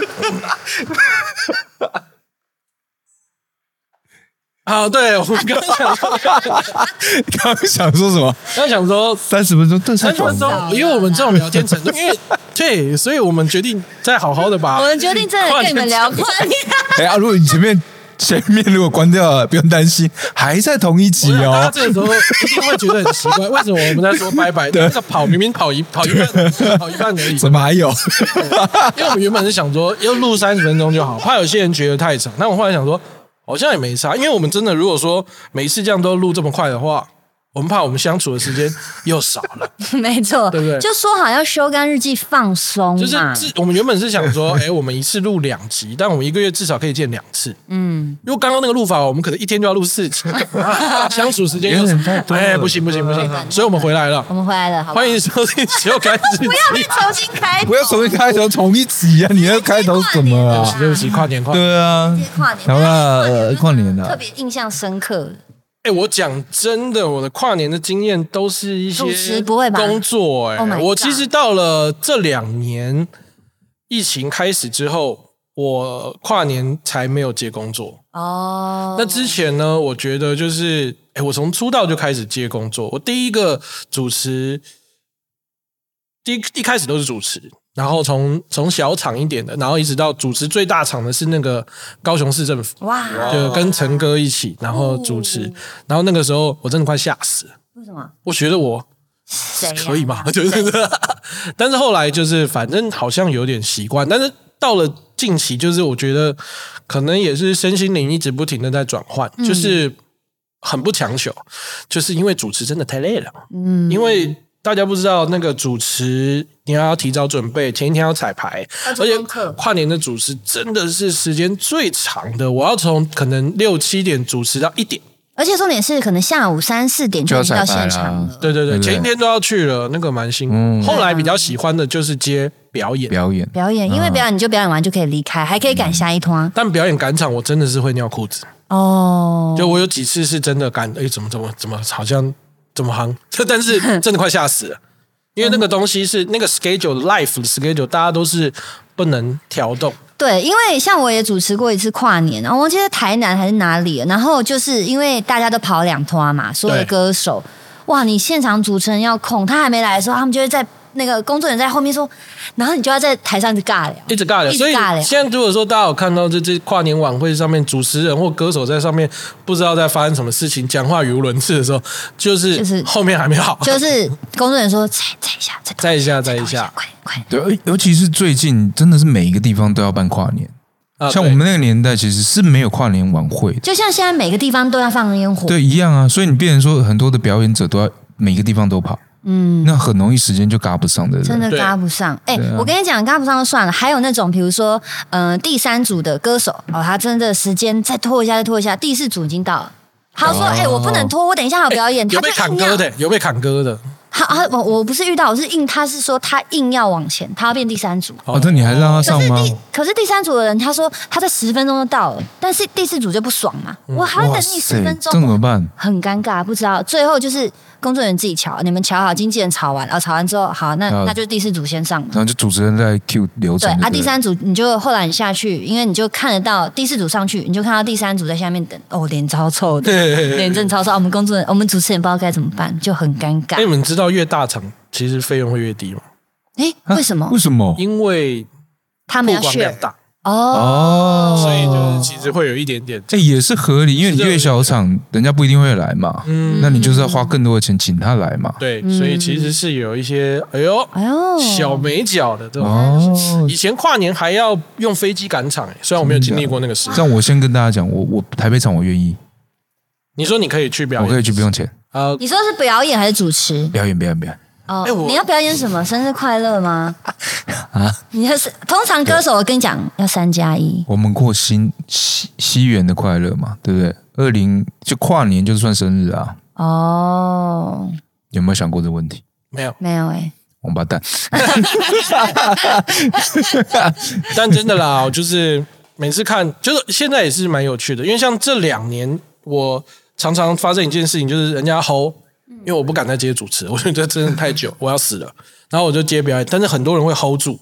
好，*laughs* 对我刚刚想说，*laughs* 刚刚想说什么？刚刚想说三十分钟，三十分钟，因为我们这种聊天程度，因为 *laughs* 对，所以我们决定再好好的把我们决定真的跟你们聊跨年。哎啊！如果你前面前面如果关掉了，不用担心，还在同一集大家哦。这个时候一定会觉得很奇怪，为什么我们在说拜拜？那个跑明明跑一跑一半，跑一半而已。怎么还有？因为我们原本是想说要录三十分钟就好，怕有些人觉得太长。但我后来想说，好像也没差，因为我们真的如果说每次这样都录这么快的话，我们怕我们相处的时间 *laughs* 又少了。没错，对不对就说好要修干日记放松就是嘛。自我们原本是想说，*laughs* 哎，我们一次录两集，但我们一个月至少可以见两次。嗯，因为刚刚那个录法，我们可能一天就要录四集，*laughs* 相处时间又有点太多了哎，不行不行不行，所以我们回来了我。们回来了，欢迎收听《修改日记》。不要再重新开头，不要重新开头，重一集啊！你要开头什么啊？对不起，跨年跨年。对啊，跨年，好啦，呃跨年特了，别印象深刻。哎，我讲真的，我的跨年的经验都是一些主持不会吧工作。哎 Oh 我其实到了这两年疫情开始之后，我跨年才没有接工作。哦，那之前呢，我觉得就是，哎，我从出道就开始接工作。我第一个主持，第一一开始都是主持，然后从从小场一点的，然后一直到主持最大场的是那个高雄市政府，哇，就跟陈哥一起，然后主持。然后那个时候我真的快吓死了，为什么？我觉得我可以吗？就是，*laughs* 但是后来就是反正好像有点习惯，但是到了近期，就是我觉得可能也是身心灵一直不停的在转换，嗯就是很不强求，就是因为主持真的太累了，嗯，因为。大家不知道那个主持，你要提早准备，前一天要彩排，而且跨年的主持真的是时间最长的。我要从可能六七点主持到一点，而且重点是，可能下午三四点就已经到现场了。对对对，前一天都要去了，那个蛮辛苦。嗯后来比较喜欢的就是接表演，表演表演，因为表演你就表演完就可以离开，还可以赶下一团但表演赶场我真的是会尿裤子。哦。就我有几次是真的赶，哎，怎么怎么怎么好像这么夯，*laughs* 但是 *laughs* 真的快吓死了。因为那个东西是那个 schedule life 的 schedule，大家都是不能调动。对，因为像我也主持过一次跨年，然后我记得台南还是哪里，然后就是因为大家都跑两拖嘛，所有的歌手，哇，你现场主持人要控，他还没来的时候，他们就会在那个工作人员在后面说，然后你就要在台上一直尬聊，一直尬聊，一直所以尬聊。现在如果说大家有看到这这跨年晚会上面主持人或歌手在上面不知道在发生什么事情，讲话语无伦次的时候，就是就是后面还没好，就是工作人员说 *laughs* 再再一下，再再一下再再一下，快快，对，尤其是最近，真的是每一个地方都要办跨年。像我们那个年代，其实是没有跨年晚会的，就像现在每个地方都要放烟火，对，一样啊。所以你变成说，很多的表演者都要每个地方都跑，嗯。那很容易时间就赶不上的人。真的对嘎不上，哎、我跟你讲，嘎不上就算了，还有那种，比如说，嗯、第三组的歌手哦，他真的时间再拖一下，再拖一下，第四组已经到了，他说，哦哎、我不能拖，我等一下还有表演，他有被砍歌的，有被砍歌的，他啊，我我不是遇到，我是硬，他是说他硬要往前，他要变第三组。哦，那你还让他上吗？是第可是第三组的人，他说他在十分钟就到了，但是第四组就不爽嘛，我还要等你十分钟这怎么，办？很尴尬，不知道最后就是工作人员自己瞧，你们瞧好，经纪人吵完，然后吵完之后，好，那嗯那就第四组先上嘛。然后就主持人在 Q 流程。对啊，第三组你就后来你下去，因为你就看得到第四组上去，你就看到第三组在下面等，哦，脸超臭的，脸真超臭。我们工作人我们主持人不知道该怎么办，就很尴尬你。们知道越大场其实费用会越低吗？诶，啊为什么为什么？因为他们要曝光量 share？大，哦，哦，所以就是其实会有一点点。这也是合理，因为你越小场，人家不一定会来嘛。嗯，那你就是要花更多的钱请他来嘛。对，所以其实是有一些哎呦哎呦，小美角的这种。哦，以前跨年还要用飞机赶场，哎，虽然我没有经历过那个时代。这样我先跟大家讲，我我台北场我愿意，你说你可以去表演，我可以去不用钱，呃，你说是表演还是主持？表演表演表演。哦你要表演什么？生日快乐吗？*laughs* 啊，你要是通常歌手，我跟你讲要三加一。我们过新西西元的快乐嘛，对不对？二零就跨年就算生日啊，哦，有没有想过这个问题？没有，没有哎、王八蛋，*laughs* 但真的啦，就是每次看，就是现在也是蛮有趣的，因为像这两年，我常常发生一件事情，就是人家吼，因为我不敢再接主持，我觉得真的太久，我要死了，然后我就接表演，但是很多人会 hold 住，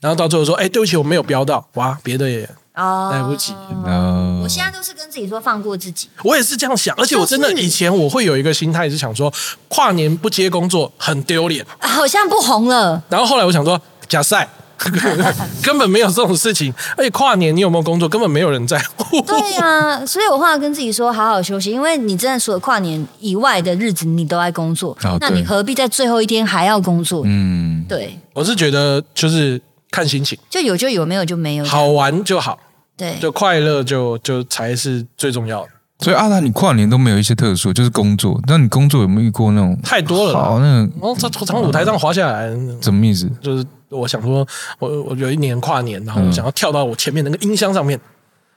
然后到最后说，哎，对不起，我没有标到，哇，别的也哦，来不及。呃我，现在都是跟自己说放过自己。我也是这样想，而且我真的以前我会有一个心态是想说，跨年不接工作很丢脸，啊好像不红了，然后后来我想说，假赛 *laughs* 根本没有这种事情，而且跨年你有没有工作，根本没有人在乎。对呀、所以我后来跟自己说，好好休息，因为你真的除了跨年以外的日子，你都在工作，哦那你何必在最后一天还要工作？嗯，对，我是觉得就是看心情，就有就有，没有就没有。好玩就好，对，就快乐就就才是最重要的。所以阿达，你跨年都没有一些特殊，就是工作。那你工作有没有遇过那种太多了啦好那个然后从从舞台上滑下来，什么意思？就是我想说，我我有一年跨年，然后我想要跳到我前面那个音箱上面，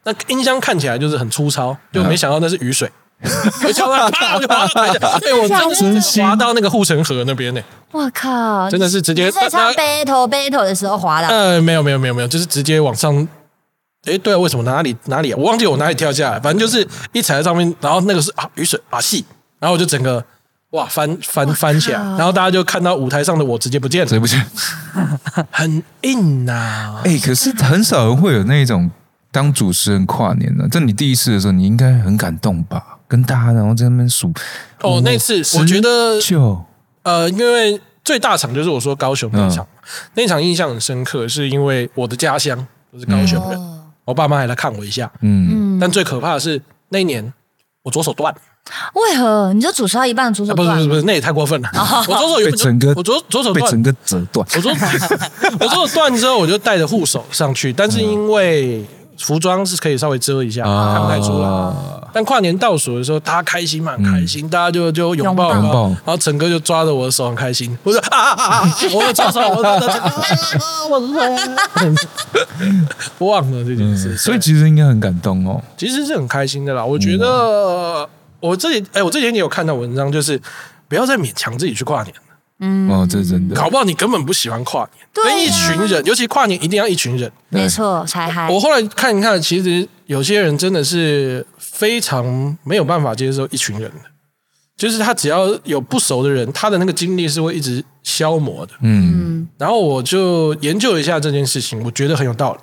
那音箱看起来就是很粗糙，就没想到那是雨水。*laughs* 我跳到，啪我就滑到台下，哎，我真的滑到那个护城河那边呢，我靠，真的是直接你在唱 battle battle 的时候滑的，呃，没有没有没有没有，就是直接往上。诶，对啊，为什么哪里哪里啊？我忘记我哪里跳下来，反正就是一踩在上面，然后那个是啊雨水啊细，然后我就整个哇翻翻翻起来，然后大家就看到舞台上的我直接不见了，对不见，*laughs* 很硬呐、哎、可是很少人会有那种当主持人跨年的。这你第一次的时候，你应该很感动吧？跟大家然后在那边数哦，那次我觉得就呃，因为最大场就是我说高雄那一场，那一场印象很深刻，是因为我的家乡我是高雄人，哦我爸妈还来看我一下，嗯，但最可怕的是那一年我左手断了。为何？你就主持到一半，左手啊不是不是不是，那也太过分了。我左手有被整个我左左手断，被整个折断。我左 *laughs* 我左手断之后，我就带着护手上去，但是因为服装是可以稍微遮一下，啊看不太出来。但跨年倒数的时候，大家开心嘛，很开心，大家就就拥抱拥抱抱，然后陈哥就抓着我的手很开心，我说啊啊啊啊，我的左手，我的左手，我的手，忘了这件事，所以其实应该很感动哦。其实是很开心的啦。我觉得我这里，哎，我这几天也有看到文章，就是不要再勉强自己去跨年。嗯哦，这真的。搞不好你根本不喜欢跨年，对啊跟一群人，尤其跨年一定要一群人。没错，才嗨。我后来看一看，其实有些人真的是非常没有办法接受一群人的，就是他只要有不熟的人，他的那个精力是会一直消磨的。嗯，然后我就研究了一下这件事情，我觉得很有道理。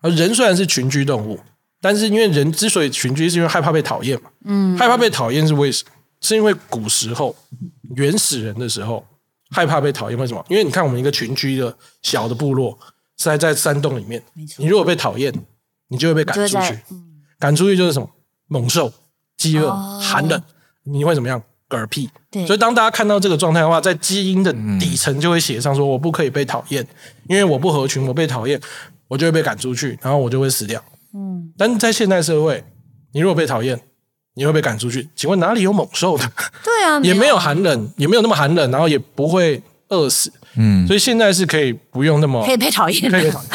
而人虽然是群居动物，但是因为人之所以群居，是因为害怕被讨厌嘛。嗯，害怕被讨厌是为什么？是因为古时候原始人的时候害怕被讨厌，为什么？因为你看我们一个群居的小的部落是在在山洞里面，你如果被讨厌，你就会被赶出去。赶出去就是什么猛兽、饥饿、哦寒冷，你会怎么样？嗝屁。所以当大家看到这个状态的话，在基因的底层就会写上说，我不可以被讨厌，因为我不合群，我被讨厌，我就会被赶出去，然后我就会死掉。嗯，但是在现代社会，你如果被讨厌，你会被赶出去。请问哪里有猛兽的？对啊，*laughs* 也没有寒冷，也没有那么寒冷，然后也不会饿死。嗯，所以现在是可以不用那么可以被讨厌可以被讨厌。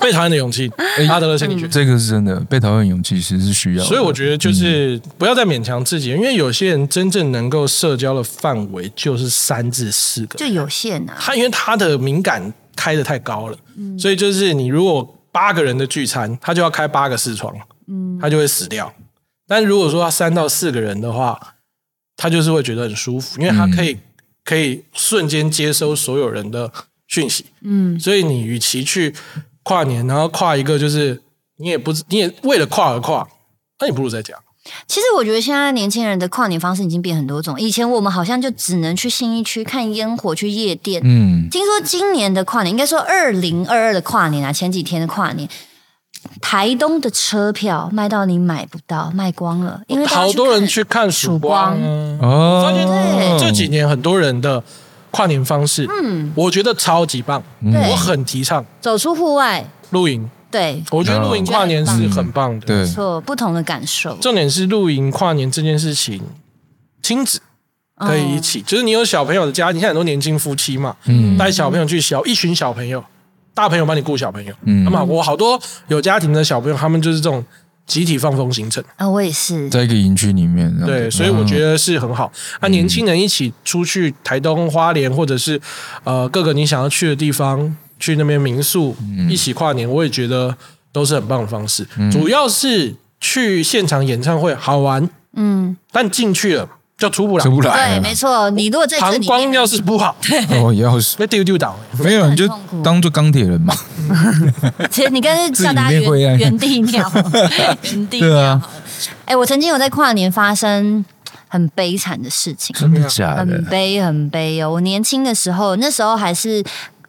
被讨厌的勇气，阿德勒心理学。这个是真的，被讨厌勇气其实是需要的。所以我觉得就是不要再勉强自己，因为有些人真正能够社交的范围就是三至四个，就有限啊。他因为他的敏感开的太高了，所以就是你如果八个人的聚餐，他就要开八个视窗，嗯，他就会死掉。但如果说他三到四个人的话，他就是会觉得很舒服，因为他可以可以瞬间接收所有人的讯息，嗯，所以你与其去跨年，然后跨一个就是你也不你也为了跨而跨，那你不如在家。其实我觉得现在年轻人的跨年方式已经变很多种。以前我们好像就只能去新一区看烟火、去夜店。嗯，听说今年的跨年，应该说二零二二的跨年啊，前几天的跨年，台东的车票卖到你买不到，卖光了，因为好多人去看曙光。哦，发现这几年很多人的跨年方式，嗯，我觉得超级棒，我很提倡。走出户外。露营。对，我觉得露营跨年是很棒的，对，错不同的感受。重点是露营跨年这件事情，亲子可以一起，就是你有小朋友的家，你看很多年轻夫妻嘛，嗯，带小朋友去小一群小朋友，大朋友帮你顾小朋友，嗯，那么我好多有家庭的小朋友，他们就是这种集体放风行程。啊，我也是。在一个营区里面，对，所以我觉得是很好。那年轻人一起出去台东花莲，或者是呃各个你想要去的地方。去那边民宿一起跨年，我也觉得都是很棒的方式。主要是去现场演唱会好玩，嗯，但进去了就出不来，出不来。对，没错。你如果在膀胱要是不好，*laughs* 哦，要是被丢丢倒，没有你就当做钢铁人嘛。*laughs* 其实你跟叫大家原原地尿，*laughs* 原地尿。哎，我曾经有在跨年发生很悲惨的事情，真的假的？很悲很悲哦。我年轻的时候，那时候还是。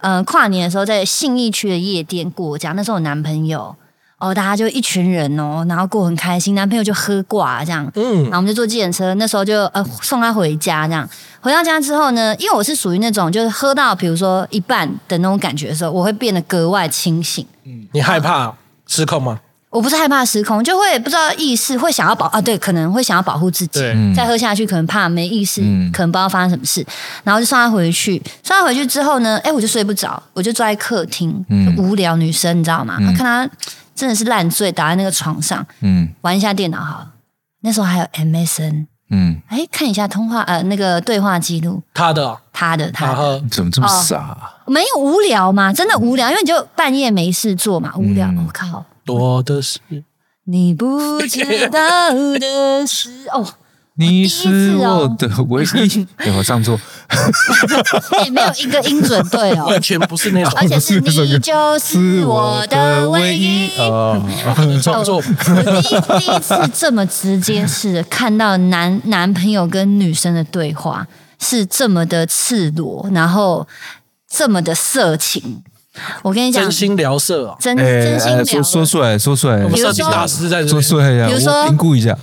嗯，跨年的时候在信义区的夜店过，这样那时候我男朋友哦，大家就一群人哦，然后过很开心，男朋友就喝挂这样，嗯，然后我们就坐计程车，那时候就呃送他回家这样，回到家之后呢，因为我是属于那种就是喝到比如说一半的那种感觉的时候，我会变得格外清醒。嗯，你害怕失控吗？我不是害怕失控，就会不知道意识，会想要保啊，对，可能会想要保护自己，再喝下去可能怕没意识，可能不知道发生什么事，然后就送他回去。送他回去之后呢，哎，我就睡不着，我就坐在客厅，无聊女生你知道吗？看他真的是烂醉，倒在那个床上，嗯，玩一下电脑好。那时候还有 MSN，嗯，哎，看一下通话呃那个对话记录，他的他的他的，怎么这么傻？没有无聊吗？真的无聊，因为你就半夜没事做嘛，无聊。我靠。多的是你不知道的事哦，你是我的唯一。*laughs* 等我上错，也 *laughs* 没有一个音准对哦，完全不是那种，而且是 *laughs* 你就是我的唯一。哦，创作第一次这么直接式的看到男男朋友跟女生的对话是这么的赤裸，然后这么的色情。我跟你讲，真心聊色啊，真真心聊，说说出来，说出来，我们色情大师在说出来呀，比如说评估一下。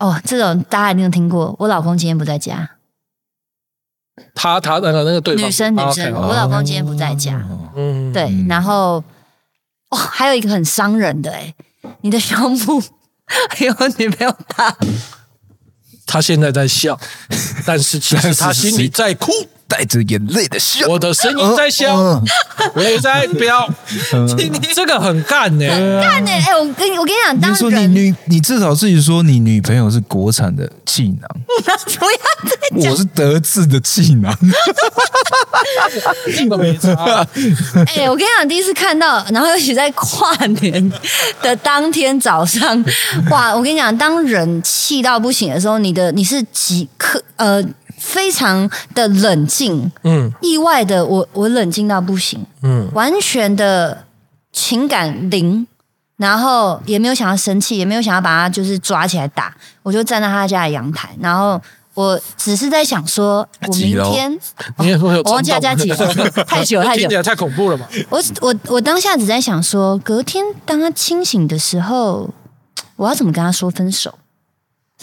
哦，这种大家一定听过。我老公今天不在家，他他那个那个对女生女生，我老公今天不在家，嗯，对，然后哦，还有一个很伤人的，哎，你的胸部 *laughs* 有女朋友大，他现在在笑，但是其实他心里在哭。带着眼泪的笑，我的声音在笑，我也在飙，这个很干呢，干呢！哎，我跟你我跟你讲，你说你女，你至少自己说你女朋友是国产的气囊，*laughs* 不要再讲，我是德制的气囊，这个没差。哎，我跟你讲，第一次看到，然后尤其在跨年的当天早上，哇！我跟你讲，当人气到不行的时候，你的你是即刻呃？非常的冷静，嗯，意外的我我冷静到不行，嗯，完全的情感零，然后也没有想要生气，也没有想要把他就是抓起来打，我就站在他家的阳台，然后我只是在想说，我明天 *laughs* 你也说有，我忘记他家几楼，*laughs* 太久太久，太恐怖了嘛！我我我当下只在想说，隔天当他清醒的时候，我要怎么跟他说分手？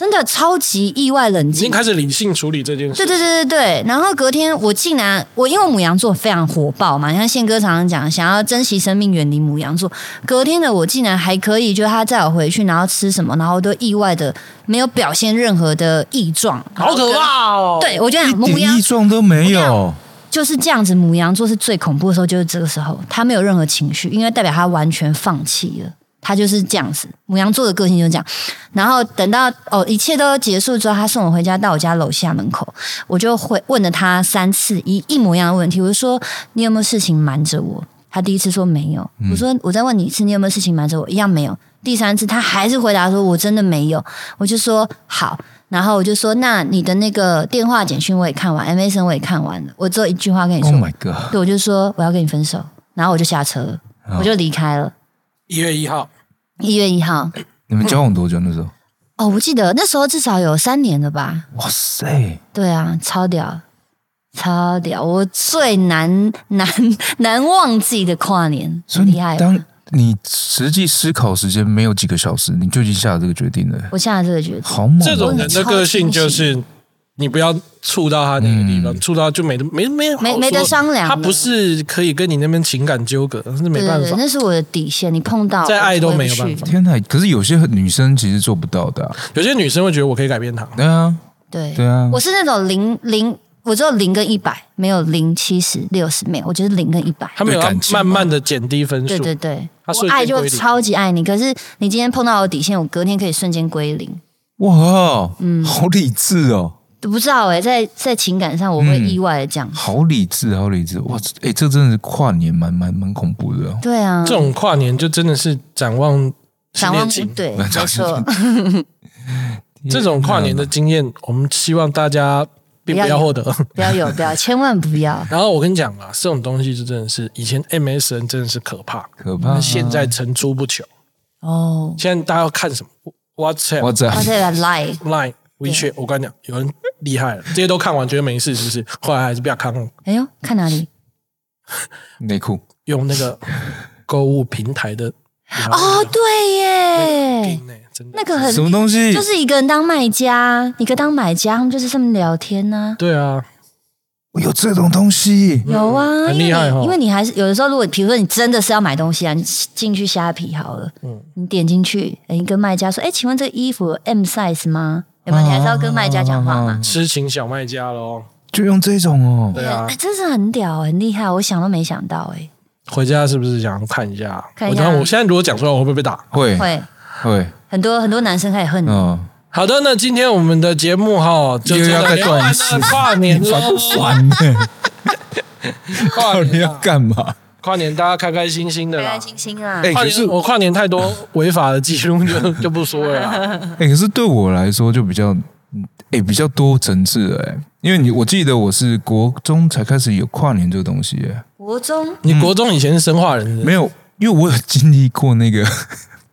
真的超级意外冷静，已经开始理性处理这件事。对对对对对。然后隔天我竟然，我因为母羊座非常火爆嘛，你看宪哥常常讲，想要珍惜生命，远离母羊座。隔天的我竟然还可以，就是他载我回去，然后吃什么，然后都意外的没有表现任何的异状，好可怕哦！对我觉得一点异状都没有。就是这样子，母羊座是最恐怖的时候，就是这个时候，他没有任何情绪，因为代表他完全放弃了。他就是这样子，母羊座的个性就是这样。然后等到哦，一切都结束之后，他送我回家，到我家楼下门口，我就会问了他三次一一模一样的问题。我就说：“你有没有事情瞒着我？”他第一次说没有。我说：“我再问你一次，你有没有事情瞒着我？”一样没有。第三次他还是回答说：“我真的没有。”我就说：“好。”然后我就说：“那你的那个电话简讯我也看完，MSN 我也看完了。我只有一句话跟你说。” Oh my god！对，我就说我要跟你分手，然后我就下车了，我就离开了。一月一号，一月一号。你们交往多久那时候？哦，我记得那时候至少有三年了吧？哇塞！对啊，超屌，超屌！我最难 *laughs* 难难忘记的跨年，所以很厉害。当你实际思考时间没有几个小时，你就已经下了这个决定了，我下了这个决定，好猛哦！这种人的个性就是，你不要触到他那个地方，触到就没得没没没没得商量他不是可以跟你那边情感纠葛，是没对对对，办法。那是我的底线，你碰到再爱都没有办法。天哪！可是有些女生其实做不到的啊、有些女生会觉得我可以改变他，对啊，对。对啊。我是那种零零，我只有零跟一百，没有零七十六十，没有，我就是零跟一百。他没有感情慢慢的减低分数。对对对，他我爱就超级爱你，可是你今天碰到我底线，我隔天可以瞬间归零。哇，嗯，好理智哦，不知道哎、在在情感上我会嗯意外的这样。好理智，好理智！哇，哎、这真的是跨年蛮蛮蛮恐怖的、哦。对啊，这种跨年就真的是展望十展望。*laughs* 对，没错，*laughs* 这种跨年的经验，我们希望大家并不要获得。不要有，不要，千万不要。*laughs* 然后我跟你讲啊，这种东西就真的是以前 MSN 真的是可怕，可怕啊现在层出不穷。哦，现在大家要看什么？WhatsApp、我在而且来 lie，Line、WeChat，我跟你讲，有人厉害了，这些都看完觉得没事，是不是？后来还是不要看了，哎呦，看哪里？*laughs* 内裤，用那个购物平台的 *laughs* 哦，对耶，那个很什么东西？就是一个人当卖家，一个当买家，他们就是这么聊天呢、对啊，有这种东西？有啊，很厉害哦因为你还是有的时候，如果比如说你真的是要买东西啊，你进去虾皮好了，嗯你点进去，哎，你跟卖家说，哎，请问这个衣服有 M size 吗？你还是要跟卖家讲话嘛。痴情小卖家喽。就用这种哦。对啊哎，，真是很屌，很厉害，我想都没想到，哎，回家是不是想看一下？看一下我现在如果讲出来，我会不会被打？会会会，很多很多男生开始恨你，嗯，好的，那今天我们的节目哈，就又要开断食了跨年喽，烦呢，跨年 *laughs* 要干嘛？跨年大家开开心心的啦开开。心心啊。跨哎可是年我跨年太多违法的记录就 *laughs* 就不说了啦。*laughs* 哎、可是对我来说就比较，嗯哎、比较多层次了哎、因为你我记得我是国中才开始有跨年这个东西哎、国中你国中以前是生化人是不是没有，因为我有经历过那个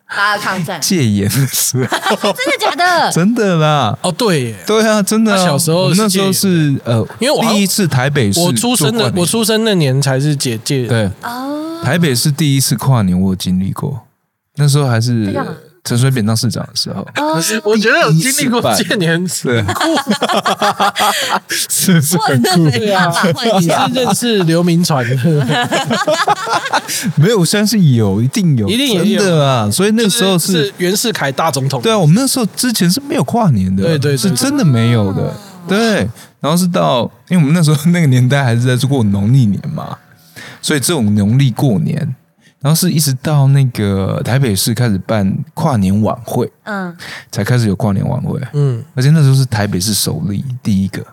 八二抗战，戒严的时候，*laughs* 真的假的？*laughs* 真的啦。哦，对耶，对啊，真的、啊。他小时候那时候是是呃，因为我第一次台北市我出生的我出生那年才是姐姐。对哦，台北是第一次跨年，我有经历过。那时候还是在干嘛陈水扁当市长的时候，可是我觉得有经历过这年，对，*laughs* 是不是很酷？对啊，你是认识刘铭传的，*laughs* 没有，我相信有，一定有，一定也有。的啊。所以那个时候是是袁世凯大总统。对啊，我们那时候之前是没有跨年的，对对对是真的没有的。对，然后是到，因为我们那时候那个年代还是在过农历年嘛，所以这种农历过年，然后是一直到那个台北市开始办跨年晚会，嗯，才开始有跨年晚会，嗯，而且那时候是台北市首例第一个。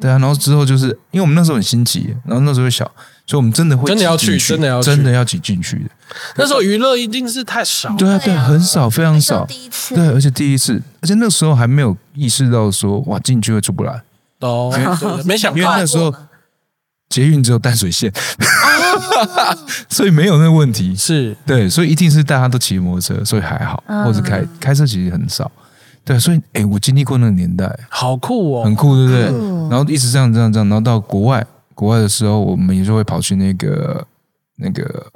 对啊，然后之后就是因为我们那时候很新奇，然后那时候小，所以我们真的会真的要去真的要去。真的要挤进去的。那时候娱乐一定是太少。对啊，对，很少，非常少。第一次，对，而且第一次，而且那时候还没有意识到说，哇，进去会出不来，哦，对对没想到。因为那时候捷运只有淡水线，所以没有那个问题。是对，所以一定是大家都骑摩托车，所以还好，嗯或者开开车其实很少。对，所以哎，我经历过那个年代，好酷哦，很酷，对不对？酷然后一直这样这样这样，然后到国外，国外的时候，我们也就会跑去那个那个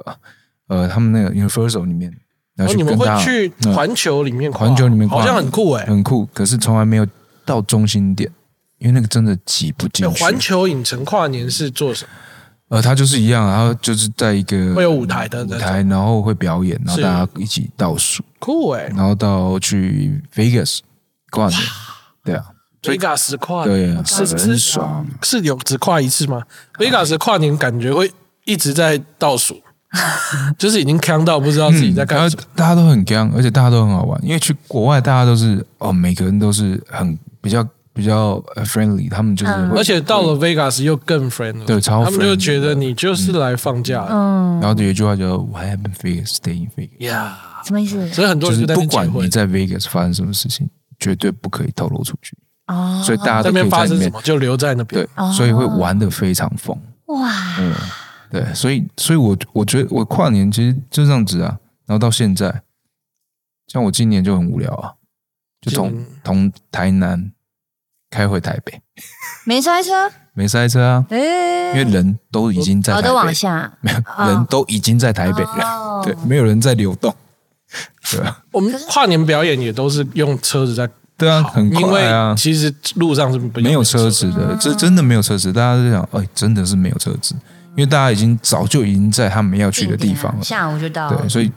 呃，他们那个 Universal 里面，然哦你们后去跟他会去嗯环球里面，环球里面好像很酷哎。很酷，可是从来没有到中心点，因为那个真的挤不进去。环球影城跨年是做什么？呃，他就是一样，然后就是在一个会有舞台的舞台，然后会表演，然后大家一起倒数，酷哎，然后到去 Vegas 跨年，对啊，Vegas 跨对是是爽。是有只跨一次吗？Vegas 跨年感觉会一直在倒数，就是已经扛到不知道自己在干什么。大家都很 gang，而且大家都很好玩，因为去国外大家都是哦，每个人都是很比较比较呃 friendly，他们就是嗯。而且到了 Vegas 又更 friendly，对超他们就 friendly 他们就觉得你就是来放假。的嗯，然后有一句话叫 “What happened Vegas, stay in Vegas”，呀。什么意思？所以很多人就在那边结不管你，在 Vegas 发生什么事情，绝对不可以透露出去，哦，所以大家都可以在里面发生什么就留在那边。对。，所以会玩的非常疯。哇，嗯，对，所以，所以我我觉得我跨年其实就这样子啊，然后到现在，像我今年就很无聊啊，就从从台南开回台北，没塞车，没塞车啊，因哎，为人都已经在台我都往北，下，没有人都已经在台北了，哦。对，没有人在流动，对啊，我们跨年表演也都是用车子在对啊，很因为快啊，其实路上是没有车子的，这真的没有车子，大家都想，哎，真的是没有车子，因为大家已经早就已经在他们要去的地方了，下午就到了。对，所以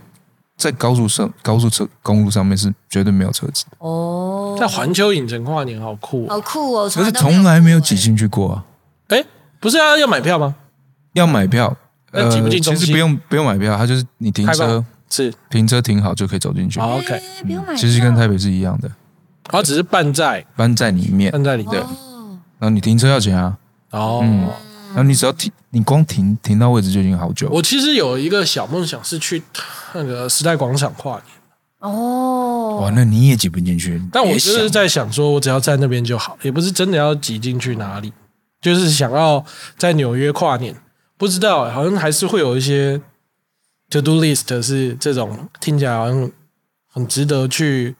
在高速上、高速车公路上面是绝对没有车子的，哦，在环球影城跨年好酷哦！好酷哦，可是从来没有挤进去过啊。哎，不是啊，要买票吗？要买票，呃那挤不进其实不用不用买票，它就是你停车是停车停好就可以走进去。好 OK，哎不用买，其实跟台北是一样的，然后只是办在半在里面，办在里面哦然后你停车要钱啊，哦。然后你只要停，你光停停到位置就已经好久。我其实有一个小梦想是去那个时代广场跨年，哦，哇，那你也挤不进去。但我就是在想说，我只要在那边就好，也不是真的要挤进去哪里，就是想要在纽约跨年。不知道、好像还是会有一些 to do list 是这种听起来好像很值得去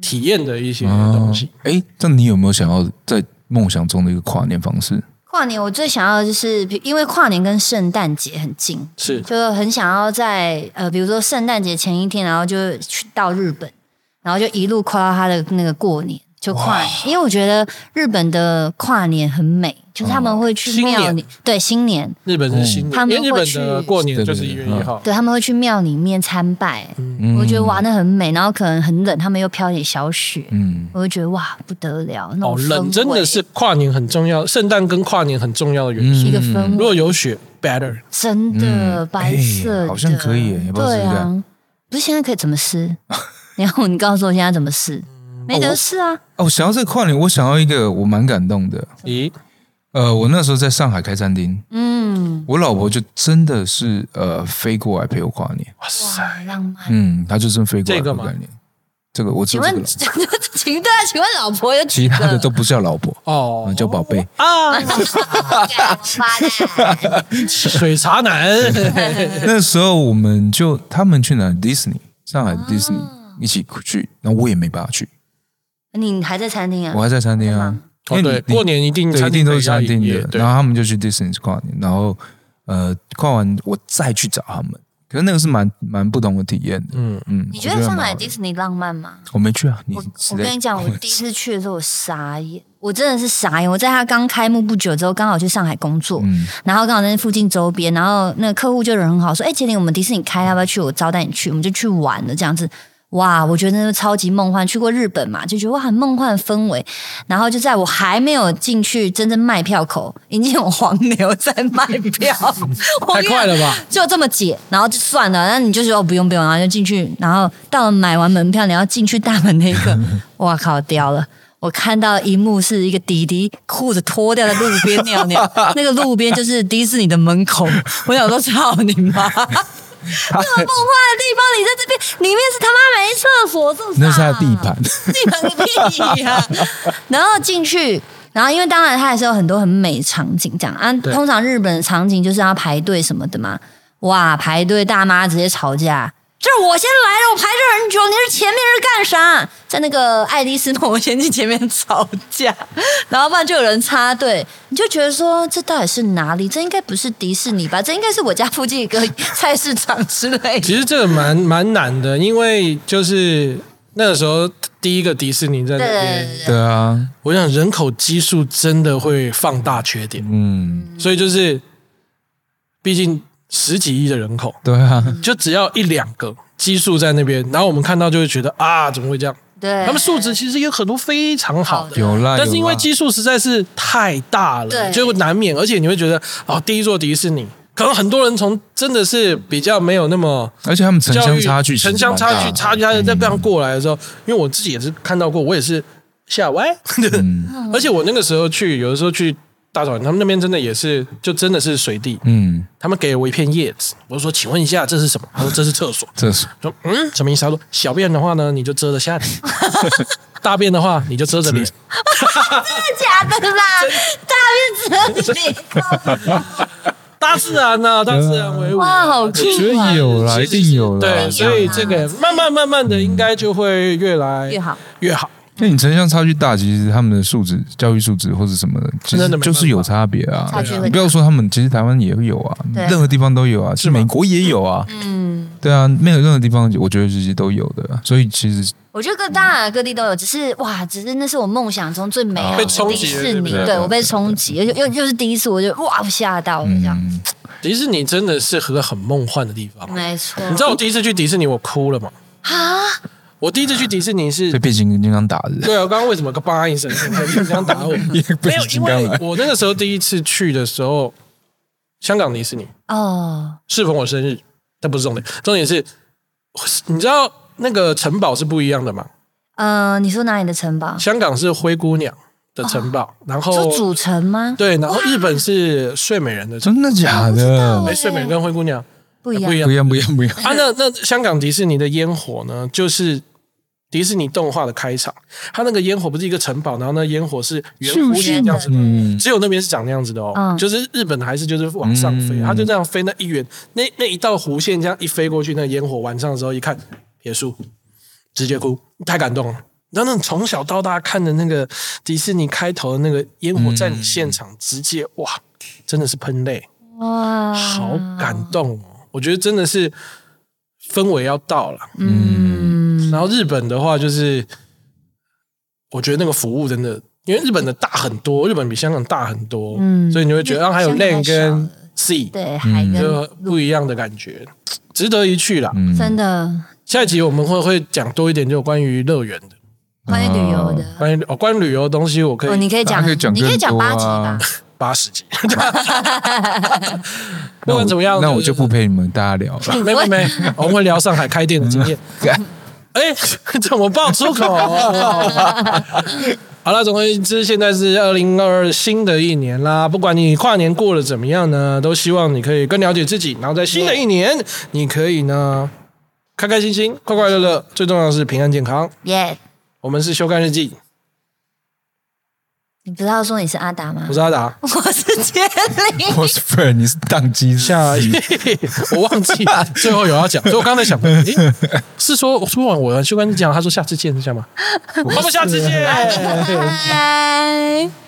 体验的一些东西。哎，那你有没有想要在梦想中的一个跨年方式？跨年我最想要的就是，因为跨年跟圣诞节很近，是。就很想要在呃，比如说圣诞节前一天，然后就去到日本，然后就一路跨到他的那个过年，就跨年。因为我觉得日本的跨年很美，就是他们会去庙里，对新年，日本是新年，因为日们会去本的过年就是一月一号。对他们会去庙里面参拜。嗯我觉得哇，那很美，然后可能很冷，他们又飘点小雪，嗯，我就觉得哇不得了，那种哦，氛冷真的是跨年很重要，圣诞跟跨年很重要的元素。一个氛围如，果有雪，better。真的嗯白色好像可以对啊，不是现在可以怎么试？*laughs* 然后你告诉我现在怎么试？没得事啊！哦，想要这个跨年，我想要一个我蛮感动的。咦，呃，我那时候在上海开餐厅，嗯，我老婆就真的是呃飞过来陪我跨年，哇塞！哇，浪漫。嗯，她就真飞过来陪我跨年。这个我知请问 *laughs* 请对啊，请问老婆有几其？他的都不叫老婆，哦啊，叫宝贝。啊，发的。水茶男，那时候我们就他们去哪迪士尼，上海的迪士尼一起去，然后我也没办法去，你还在餐厅啊我？还在餐厅啊。因哦对，为你过年一定对，餐一定都是餐厅的，然后他们就去迪士尼跨年，然后呃跨完我再去找他们，可是那个是蛮蛮不同的体验的。嗯，嗯，你觉得上海迪士尼浪漫吗？我没去啊，你我我跟你讲，我第一次去的时候我傻眼，我真的是傻眼。我在他刚开幕不久之后，刚好去上海工作，嗯然后刚好在那附近周边，然后那个客户就人很好，说：“哎、杰林，我们迪士尼开，要不要去？我招待你去。”我们就去玩了，这样子。哇，我觉得那个超级梦幻。去过日本嘛，就觉得哇，很梦幻的氛围。然后就在我还没有进去真正卖票口，已经有黄牛在卖票，*laughs* 太快了吧？就这么解，然后就算了，那你就说哦不用不用，然后就进去，然后到了买完门票，你要进去大门那一刻，*laughs* 哇靠，屌了！我看到一幕是一个弟弟裤子脱掉在路边尿尿，那个路边就是迪士尼的门口，我想说操你妈！*laughs* 这么破坏的地方，你在这边里面是他妈没厕所，是不是、啊？那是他的地盘，地盘个屁呀、*laughs* 然后进去，然后因为当然它也是有很多很美的场景，这样啊。通常日本的场景就是要排队什么的嘛，哇，排队大妈直接吵架。就是我先来了，我排队很久，你是前面是干啥？在那个爱丽丝梦游仙境前面吵架，然后不然就有人插队，你就觉得说这到底是哪里？这应该不是迪士尼吧？这应该是我家附近一个菜市场之类的。*laughs* 其实这个蛮蛮难的，因为就是那个时候第一个迪士尼在那对对边，对对对啊，我想人口基数真的会放大缺点，嗯，所以就是毕竟十几亿的人口，对啊，就只要一两个基数在那边，然后我们看到就会觉得啊，怎么会这样？对，他们素质其实有很多非常好的，有啦，但是因为基数实在是太大了，对。就难免，而且你会觉得哦，第一座迪士尼，可能很多人从真的是比较没有那么而且他们城乡差距城乡差距差距，他在这样过来的时候，因为我自己也是看到过，我也是吓歪，嗯。*laughs* 而且我那个时候去，有的时候去大草原，他们那边真的也是，就真的是随地，嗯，他们给了我一片叶子，我就说，请问一下这是什么？他说这是厕所。厕所说嗯，什么意思？他说小便的话呢，你就遮着下体；*laughs* 大便的话，你就遮着脸。*laughs* 真的假的啦？*laughs* 大便遮脸，大自然呐、大自然为伍。哇，好酷我觉得啊！有啦，一定有啦。对，所以这个慢慢慢慢的，应该就会越来越好。越好。那你城乡差距大，其实他们的素质、教育素质或者什么的，其实就是有差别啊你不要说他们，其实台湾也有啊，对任何地方都有啊，是美国也有啊。嗯，*laughs* 对啊，没有任何地方，我觉得这些都有的。所以其实我觉得各当然各地都有，只是哇，只是那是我梦想中最美好的被冲迪士尼，对我被冲击，又又又是第一次，我就哇，吓到了这样。嗯，迪士尼真的是个很梦幻的地方。没错，你知道我第一次去迪士尼，我哭了吗？啊？我第一次去迪士尼是被，变形金刚打的，对啊，我刚刚为什么叭一声，你刚打我？*laughs* 没有，变形金因为。我那个时候第一次去的时候，香港迪士尼哦，适逢我生日，但不是重点，重点是，你知道那个城堡是不一样的吗？呃，你说哪里的城堡？香港是灰姑娘的城堡，然后说主城吗？对，然后日本是睡美人的城真的假道的欸？哎，睡美人跟灰姑娘不一样不一样不一样，不一样，不一样。啊。那那香港迪士尼的烟火呢，就是迪士尼动画的开场，它那个烟火不是一个城堡，然后那烟火是圆弧形这样子。嗯，只有那边是长那样子的哦，嗯就是日本还是就是往上飞，嗯它就这样飞那一圆那那一道弧线这样一飞过去，那个烟火晚上的时候一看，结束，直接哭，太感动了。然后那种从小到大看的那个迪士尼开头的那个烟火，在你现场直接哇，真的是喷泪，哇，好感动哦！我觉得真的是氛围要到了。嗯，然后日本的话，就是我觉得那个服务真的，因为日本的大很多，日本比香港大很多，嗯所以你会觉得，还有 land 跟小 sea，对，海跟就不一样的感觉，值得一去啦。嗯真的下一集我们会会讲多一点，就关于乐园的，关于旅游的。关于哦，关于旅游的东西，我可哦，以你可以讲，可以讲你可以讲八集吧。八十集。*laughs* 不管怎么样，那我就不陪你们大家聊了。*laughs* 没没没，我们会聊上海开店的经验。*laughs* 哎，*laughs* 怎么爆粗口？*laughs* 好了，总而言之，现在是二零二二新的一年啦。不管你跨年过得怎么样呢，都希望你可以更了解自己，然后在新的一年，你可以呢开开心心、快快乐乐，最重要的是平安健康。耶，我们是修干日记，你不是要说你是阿达吗我？是阿达。*laughs* 我是 *laughs* 杰林。我是 friend，你是宕机下一，*laughs* 我忘记最后有要讲，所以我刚才想，诶，是说我说完我修改日记讲，他说下次见是这样吗？他们下次见。拜。